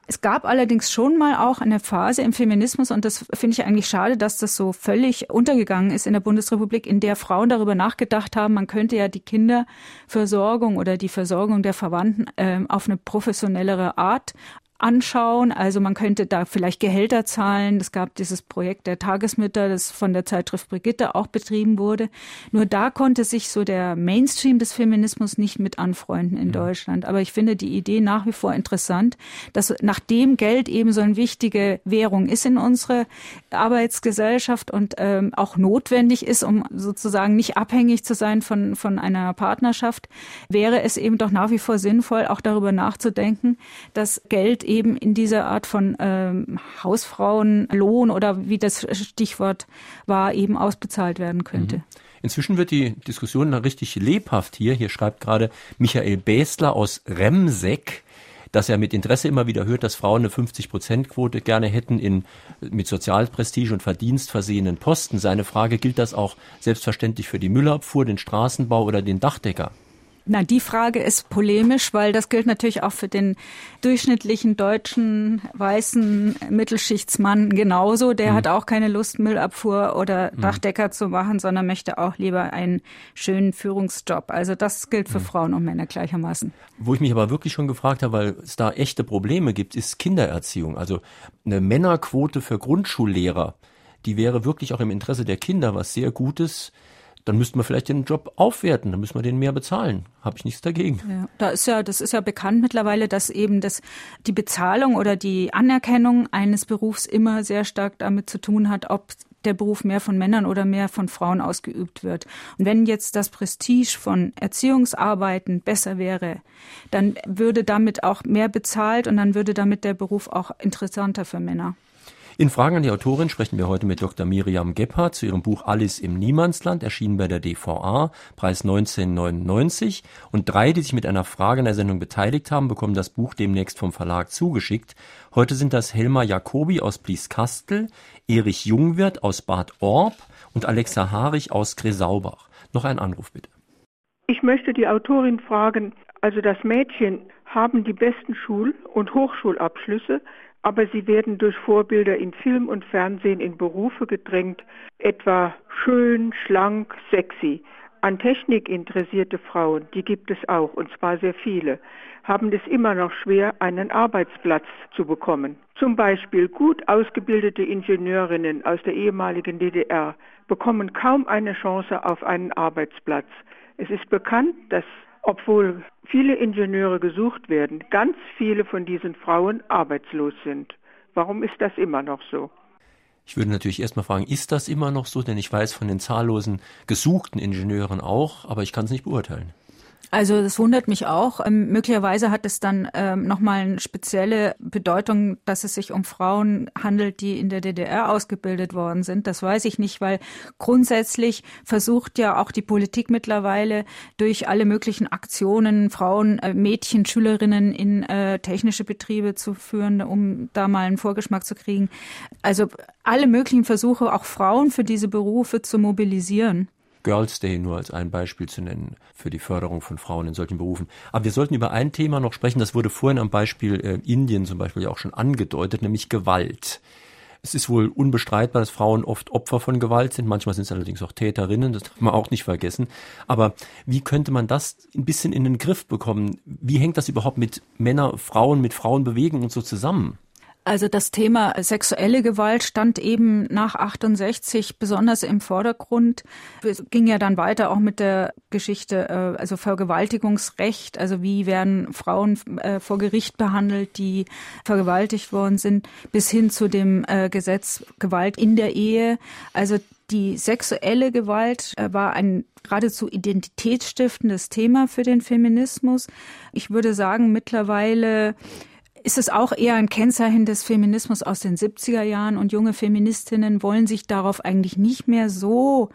Es gab allerdings schon mal auch eine Phase im Feminismus, und das finde ich eigentlich schade, dass das so völlig untergegangen ist in der Bundesrepublik, in der Frauen darüber nachgedacht haben, man könnte ja die Kinderversorgung oder die Versorgung der Verwandten äh, auf eine professionellere Art anschauen. Also man könnte da vielleicht Gehälter zahlen. Es gab dieses Projekt der Tagesmütter, das von der Zeitschrift Brigitte auch betrieben wurde. Nur da konnte sich so der Mainstream des Feminismus nicht mit anfreunden in ja. Deutschland. Aber ich finde die Idee nach wie vor interessant, dass nachdem Geld eben so eine wichtige Währung ist in unserer Arbeitsgesellschaft und ähm, auch notwendig ist, um sozusagen nicht abhängig zu sein von, von einer Partnerschaft, wäre es eben doch nach wie vor sinnvoll, auch darüber nachzudenken, dass Geld eben in dieser Art von ähm, Hausfrauenlohn oder wie das Stichwort war, eben ausbezahlt werden könnte. Mhm. Inzwischen wird die Diskussion richtig lebhaft hier. Hier schreibt gerade Michael Bäsler aus Remseck, dass er mit Interesse immer wieder hört, dass Frauen eine 50-Prozent-Quote gerne hätten in mit Sozialprestige und Verdienst versehenen Posten. Seine Frage gilt das auch selbstverständlich für die Müllabfuhr, den Straßenbau oder den Dachdecker. Na, die Frage ist polemisch, weil das gilt natürlich auch für den durchschnittlichen deutschen weißen Mittelschichtsmann genauso. Der mhm. hat auch keine Lust, Müllabfuhr oder mhm. Dachdecker zu machen, sondern möchte auch lieber einen schönen Führungsjob. Also das gilt für mhm. Frauen und Männer gleichermaßen. Wo ich mich aber wirklich schon gefragt habe, weil es da echte Probleme gibt, ist Kindererziehung. Also eine Männerquote für Grundschullehrer, die wäre wirklich auch im Interesse der Kinder was sehr Gutes dann müssten wir vielleicht den Job aufwerten, dann müssen wir den mehr bezahlen. Habe ich nichts dagegen. Ja, da ist ja, das ist ja bekannt mittlerweile, dass eben das, die Bezahlung oder die Anerkennung eines Berufs immer sehr stark damit zu tun hat, ob der Beruf mehr von Männern oder mehr von Frauen ausgeübt wird. Und wenn jetzt das Prestige von Erziehungsarbeiten besser wäre, dann würde damit auch mehr bezahlt und dann würde damit der Beruf auch interessanter für Männer. In Fragen an die Autorin sprechen wir heute mit Dr. Miriam Gebhardt zu ihrem Buch Alice im Niemandsland, erschienen bei der DVA, Preis 1999. Und drei, die sich mit einer Frage in der Sendung beteiligt haben, bekommen das Buch demnächst vom Verlag zugeschickt. Heute sind das Helma Jacobi aus Blieskastel, Erich Jungwirth aus Bad Orb und Alexa Harich aus Gresaubach. Noch ein Anruf bitte. Ich möchte die Autorin fragen, also das Mädchen haben die besten Schul- und Hochschulabschlüsse, aber sie werden durch Vorbilder in Film und Fernsehen in Berufe gedrängt, etwa schön, schlank, sexy. An Technik interessierte Frauen, die gibt es auch, und zwar sehr viele, haben es immer noch schwer, einen Arbeitsplatz zu bekommen. Zum Beispiel gut ausgebildete Ingenieurinnen aus der ehemaligen DDR bekommen kaum eine Chance auf einen Arbeitsplatz. Es ist bekannt, dass obwohl viele Ingenieure gesucht werden, ganz viele von diesen Frauen arbeitslos sind. Warum ist das immer noch so? Ich würde natürlich erstmal fragen, ist das immer noch so? Denn ich weiß von den zahllosen gesuchten Ingenieuren auch, aber ich kann es nicht beurteilen. Also das wundert mich auch. Ähm, möglicherweise hat es dann ähm, nochmal eine spezielle Bedeutung, dass es sich um Frauen handelt, die in der DDR ausgebildet worden sind. Das weiß ich nicht, weil grundsätzlich versucht ja auch die Politik mittlerweile durch alle möglichen Aktionen Frauen, äh, Mädchen, Schülerinnen in äh, technische Betriebe zu führen, um da mal einen Vorgeschmack zu kriegen. Also alle möglichen Versuche, auch Frauen für diese Berufe zu mobilisieren. Girls Day nur als ein Beispiel zu nennen für die Förderung von Frauen in solchen Berufen. Aber wir sollten über ein Thema noch sprechen, das wurde vorhin am Beispiel äh, Indien zum Beispiel ja auch schon angedeutet, nämlich Gewalt. Es ist wohl unbestreitbar, dass Frauen oft Opfer von Gewalt sind. Manchmal sind es allerdings auch Täterinnen, das darf man auch nicht vergessen. Aber wie könnte man das ein bisschen in den Griff bekommen? Wie hängt das überhaupt mit Männer, Frauen, mit Frauenbewegung und so zusammen? Also das Thema sexuelle Gewalt stand eben nach 68 besonders im Vordergrund. Es ging ja dann weiter auch mit der Geschichte, äh, also Vergewaltigungsrecht, also wie werden Frauen äh, vor Gericht behandelt, die vergewaltigt worden sind, bis hin zu dem äh, Gesetz Gewalt in der Ehe. Also die sexuelle Gewalt war ein geradezu identitätsstiftendes Thema für den Feminismus. Ich würde sagen, mittlerweile ist es auch eher ein Kennzeichen des Feminismus aus den 70er Jahren und junge Feministinnen wollen sich darauf eigentlich nicht mehr so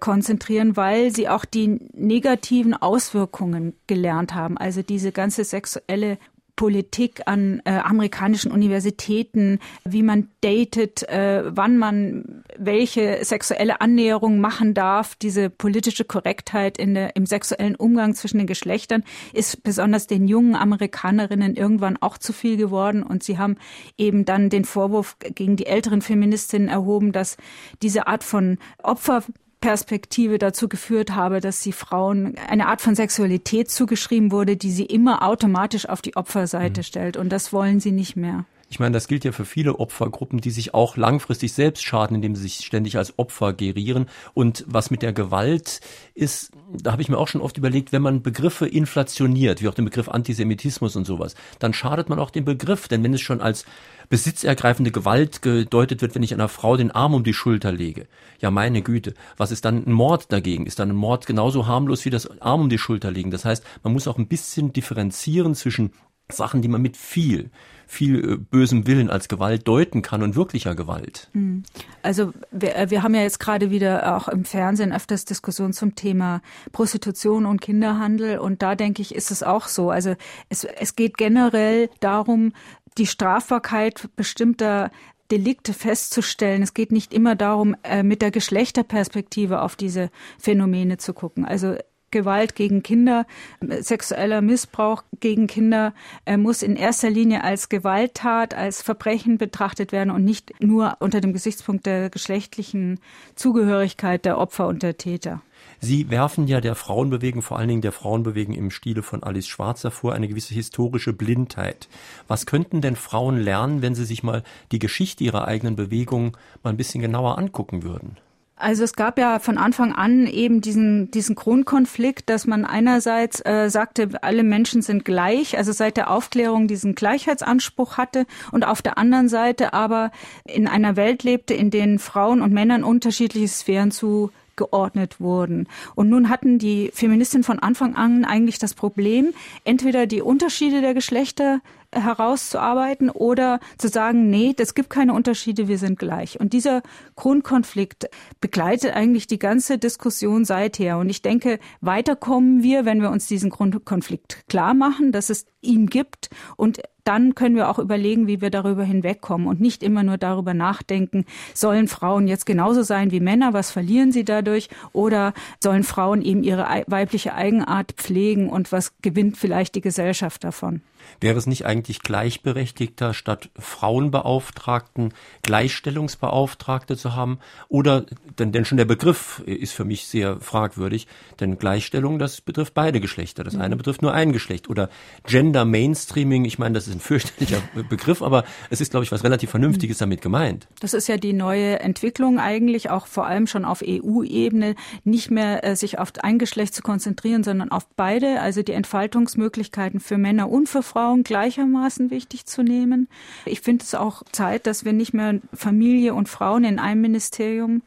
konzentrieren, weil sie auch die negativen Auswirkungen gelernt haben. Also diese ganze sexuelle Politik an äh, amerikanischen Universitäten, wie man datet, äh, wann man welche sexuelle Annäherung machen darf. Diese politische Korrektheit in der, im sexuellen Umgang zwischen den Geschlechtern ist besonders den jungen Amerikanerinnen irgendwann auch zu viel geworden. Und sie haben eben dann den Vorwurf gegen die älteren Feministinnen erhoben, dass diese Art von Opfer Perspektive dazu geführt habe, dass sie Frauen eine Art von Sexualität zugeschrieben wurde, die sie immer automatisch auf die Opferseite mhm. stellt. Und das wollen sie nicht mehr. Ich meine, das gilt ja für viele Opfergruppen, die sich auch langfristig selbst schaden, indem sie sich ständig als Opfer gerieren. Und was mit der Gewalt ist, da habe ich mir auch schon oft überlegt, wenn man Begriffe inflationiert, wie auch den Begriff Antisemitismus und sowas, dann schadet man auch dem Begriff. Denn wenn es schon als besitzergreifende Gewalt gedeutet wird, wenn ich einer Frau den Arm um die Schulter lege, ja meine Güte, was ist dann ein Mord dagegen? Ist dann ein Mord genauso harmlos wie das Arm um die Schulter legen? Das heißt, man muss auch ein bisschen differenzieren zwischen Sachen, die man mit viel, viel äh, bösem Willen als Gewalt deuten kann und wirklicher Gewalt. Hm. Also wir, äh, wir haben ja jetzt gerade wieder auch im Fernsehen öfters Diskussionen zum Thema Prostitution und Kinderhandel und da denke ich, ist es auch so. Also es, es geht generell darum, die Strafbarkeit bestimmter Delikte festzustellen. Es geht nicht immer darum, äh, mit der Geschlechterperspektive auf diese Phänomene zu gucken. Also Gewalt gegen Kinder, sexueller Missbrauch gegen Kinder äh, muss in erster Linie als Gewalttat, als Verbrechen betrachtet werden und nicht nur unter dem Gesichtspunkt der geschlechtlichen Zugehörigkeit der Opfer und der Täter. Sie werfen ja der Frauenbewegung, vor allen Dingen der Frauenbewegung im Stile von Alice Schwarzer vor, eine gewisse historische Blindheit. Was könnten denn Frauen lernen, wenn sie sich mal die Geschichte ihrer eigenen Bewegung mal ein bisschen genauer angucken würden? Also es gab ja von Anfang an eben diesen, diesen Grundkonflikt, dass man einerseits äh, sagte, alle Menschen sind gleich, also seit der Aufklärung diesen Gleichheitsanspruch hatte und auf der anderen Seite aber in einer Welt lebte, in denen Frauen und Männern unterschiedliche Sphären zu geordnet wurden. Und nun hatten die Feministinnen von Anfang an eigentlich das Problem, entweder die Unterschiede der Geschlechter herauszuarbeiten oder zu sagen, nee, das gibt keine Unterschiede, wir sind gleich. Und dieser Grundkonflikt begleitet eigentlich die ganze Diskussion seither. Und ich denke, weiter kommen wir, wenn wir uns diesen Grundkonflikt klar machen, dass es ihn gibt und dann können wir auch überlegen, wie wir darüber hinwegkommen und nicht immer nur darüber nachdenken, sollen Frauen jetzt genauso sein wie Männer, was verlieren sie dadurch oder sollen Frauen eben ihre weibliche Eigenart pflegen und was gewinnt vielleicht die Gesellschaft davon? Wäre es nicht eigentlich gleichberechtigter, statt Frauenbeauftragten Gleichstellungsbeauftragte zu haben? Oder, denn, denn schon der Begriff ist für mich sehr fragwürdig, denn Gleichstellung, das betrifft beide Geschlechter. Das eine mhm. betrifft nur ein Geschlecht. Oder Gender Mainstreaming, ich meine, das ist ein fürchterlicher Begriff, aber es ist, glaube ich, was relativ Vernünftiges damit gemeint. Das ist ja die neue Entwicklung eigentlich, auch vor allem schon auf EU-Ebene, nicht mehr äh, sich auf ein Geschlecht zu konzentrieren, sondern auf beide, also die Entfaltungsmöglichkeiten für Männer und für Frauen Frauen gleichermaßen wichtig zu nehmen. Ich finde es auch Zeit, dass wir nicht mehr Familie und Frauen in einem Ministerium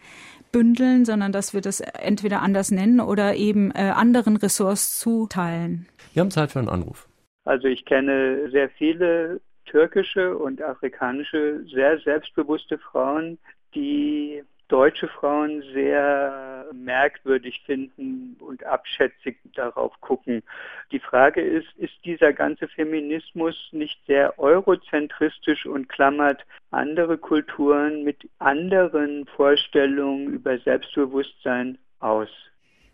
bündeln, sondern dass wir das entweder anders nennen oder eben äh, anderen Ressorts zuteilen. Wir haben Zeit für einen Anruf. Also ich kenne sehr viele türkische und afrikanische sehr selbstbewusste Frauen, die deutsche Frauen sehr merkwürdig finden und abschätzig darauf gucken. Die Frage ist, ist dieser ganze Feminismus nicht sehr eurozentristisch und klammert andere Kulturen mit anderen Vorstellungen über Selbstbewusstsein aus?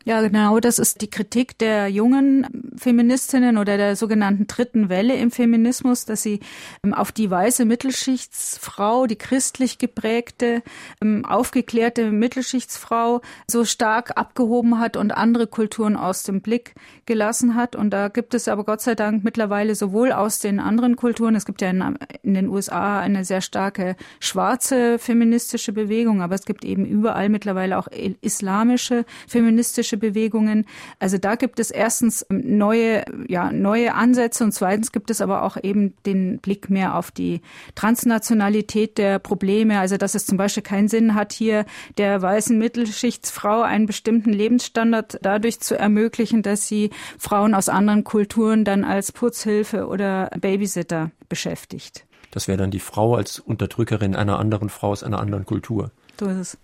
Ja, genau, das ist die Kritik der jungen Feministinnen oder der sogenannten dritten Welle im Feminismus, dass sie ähm, auf die weiße Mittelschichtsfrau, die christlich geprägte, ähm, aufgeklärte Mittelschichtsfrau so stark abgehoben hat und andere Kulturen aus dem Blick gelassen hat. Und da gibt es aber Gott sei Dank mittlerweile sowohl aus den anderen Kulturen, es gibt ja in, in den USA eine sehr starke schwarze feministische Bewegung, aber es gibt eben überall mittlerweile auch islamische feministische feministische Bewegungen. Also da gibt es erstens neue, ja, neue Ansätze und zweitens gibt es aber auch eben den Blick mehr auf die Transnationalität der Probleme. Also dass es zum Beispiel keinen Sinn hat, hier der weißen Mittelschichtsfrau einen bestimmten Lebensstandard dadurch zu ermöglichen, dass sie Frauen aus anderen Kulturen dann als Putzhilfe oder Babysitter beschäftigt. Das wäre dann die Frau als Unterdrückerin einer anderen Frau aus einer anderen Kultur. So ist es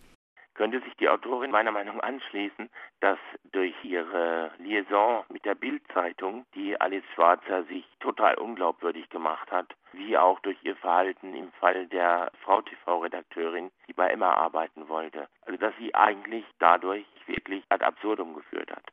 könnte sich die Autorin meiner Meinung anschließen, dass durch ihre Liaison mit der Bildzeitung, die Alice Schwarzer sich total unglaubwürdig gemacht hat, wie auch durch ihr Verhalten im Fall der Frau TV-Redakteurin, die bei Emma arbeiten wollte. Also dass sie eigentlich dadurch wirklich ad absurdum geführt hat.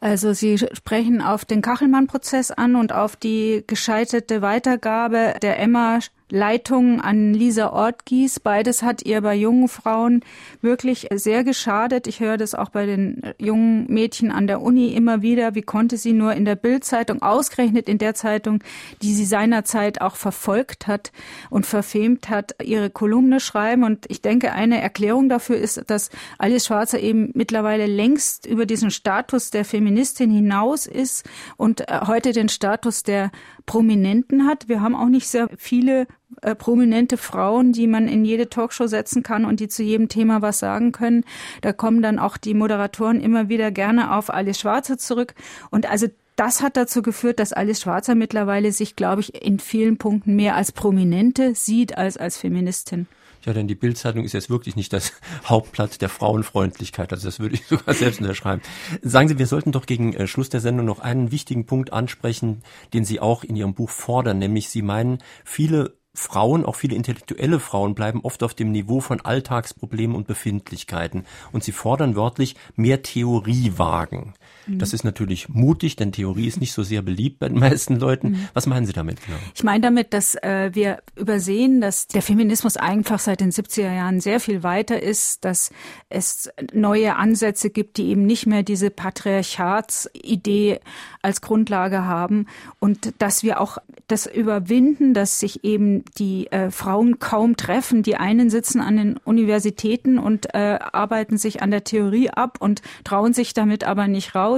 Also Sie sprechen auf den Kachelmann-Prozess an und auf die gescheiterte Weitergabe der Emma Leitung an Lisa Ortgies. Beides hat ihr bei jungen Frauen wirklich sehr geschadet. Ich höre das auch bei den jungen Mädchen an der Uni immer wieder. Wie konnte sie nur in der Bildzeitung, ausgerechnet in der Zeitung, die sie seinerzeit auch verfolgt hat und verfemt hat, ihre Kolumne schreiben? Und ich denke, eine Erklärung dafür ist, dass Alice Schwarzer eben mittlerweile längst über diesen Status der Feministin hinaus ist und äh, heute den Status der Prominenten hat. Wir haben auch nicht sehr viele äh, prominente Frauen, die man in jede Talkshow setzen kann und die zu jedem Thema was sagen können. Da kommen dann auch die Moderatoren immer wieder gerne auf Alice Schwarzer zurück. Und also das hat dazu geführt, dass Alice Schwarzer mittlerweile sich, glaube ich, in vielen Punkten mehr als Prominente sieht als als Feministin. Ja, denn die Bildzeitung ist jetzt wirklich nicht das Hauptblatt der Frauenfreundlichkeit. Also das würde ich sogar selbst unterschreiben. Sagen Sie, wir sollten doch gegen äh, Schluss der Sendung noch einen wichtigen Punkt ansprechen, den Sie auch in Ihrem Buch fordern, nämlich Sie meinen, viele Frauen, auch viele intellektuelle Frauen, bleiben oft auf dem Niveau von Alltagsproblemen und Befindlichkeiten. Und sie fordern wörtlich mehr Theorie wagen. Mhm. Das ist natürlich mutig, denn Theorie ist nicht so sehr beliebt bei den meisten Leuten. Mhm. Was meinen Sie damit genau? Ich meine damit, dass äh, wir übersehen, dass der Feminismus einfach seit den 70er Jahren sehr viel weiter ist, dass es neue Ansätze gibt, die eben nicht mehr diese Patriarchatsidee als Grundlage haben und dass wir auch das überwinden, dass sich eben die äh, Frauen kaum treffen. Die einen sitzen an den Universitäten und äh, arbeiten sich an der Theorie ab und trauen sich damit aber nicht raus.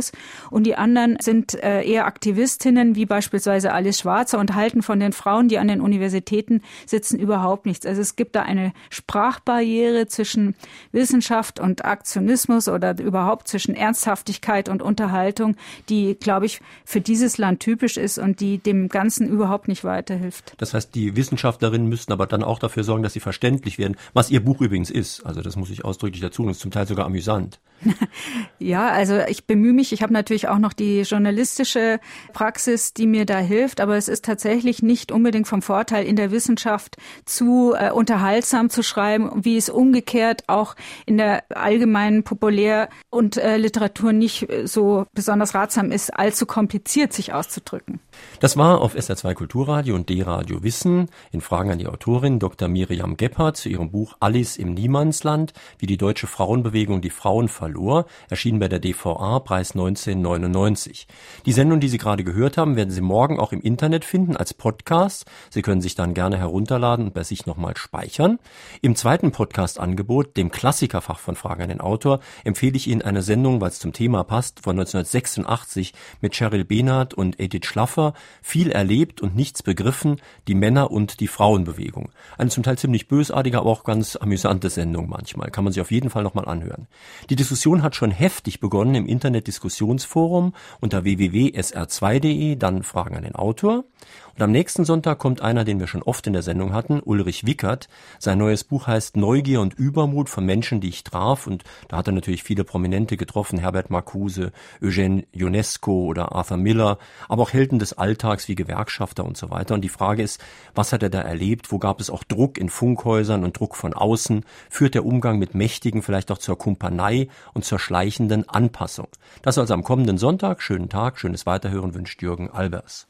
Und die anderen sind äh, eher Aktivistinnen, wie beispielsweise Alice Schwarzer, und halten von den Frauen, die an den Universitäten sitzen, überhaupt nichts. Also es gibt da eine Sprachbarriere zwischen Wissenschaft und Aktionismus oder überhaupt zwischen Ernsthaftigkeit und Unterhaltung, die, glaube ich, für dieses Land typisch ist und die dem Ganzen überhaupt nicht weiterhilft. Das heißt, die Wissenschaftlerinnen müssten aber dann auch dafür sorgen, dass sie verständlich werden, was ihr Buch übrigens ist. Also das muss ich ausdrücklich dazu und ist zum Teil sogar amüsant. Ja, also ich bemühe mich. Ich habe natürlich auch noch die journalistische Praxis, die mir da hilft, aber es ist tatsächlich nicht unbedingt vom Vorteil in der Wissenschaft zu äh, unterhaltsam zu schreiben, wie es umgekehrt auch in der allgemeinen Populär- und äh, Literatur nicht äh, so besonders ratsam ist, allzu kompliziert sich auszudrücken. Das war auf SR2 Kulturradio und D-Radio Wissen in Fragen an die Autorin Dr. Miriam Gebhardt zu ihrem Buch Alice im Niemandsland, wie die deutsche Frauenbewegung die Frauen verlor verlor, erschien bei der DVA, Preis 1999. Die Sendung, die Sie gerade gehört haben, werden Sie morgen auch im Internet finden als Podcast. Sie können sich dann gerne herunterladen und bei sich nochmal speichern. Im zweiten Podcast-Angebot, dem Klassikerfach von Fragen an den Autor, empfehle ich Ihnen eine Sendung, weil es zum Thema passt, von 1986 mit Cheryl Behnert und Edith Schlaffer. Viel erlebt und nichts begriffen, die Männer- und die Frauenbewegung. Eine zum Teil ziemlich bösartige, aber auch ganz amüsante Sendung manchmal. Kann man sich auf jeden Fall nochmal anhören. Die Diskussion hat schon heftig begonnen im Internet-Diskussionsforum unter www.sr2.de, dann Fragen an den Autor. Und am nächsten Sonntag kommt einer, den wir schon oft in der Sendung hatten, Ulrich Wickert. Sein neues Buch heißt Neugier und Übermut von Menschen, die ich traf. Und da hat er natürlich viele Prominente getroffen, Herbert Marcuse, Eugene Ionesco oder Arthur Miller, aber auch Helden des Alltags wie Gewerkschafter und so weiter. Und die Frage ist, was hat er da erlebt? Wo gab es auch Druck in Funkhäusern und Druck von außen? Führt der Umgang mit Mächtigen vielleicht auch zur Kumpanei und zur schleichenden Anpassung? Das also am kommenden Sonntag. Schönen Tag, schönes Weiterhören wünscht Jürgen Albers.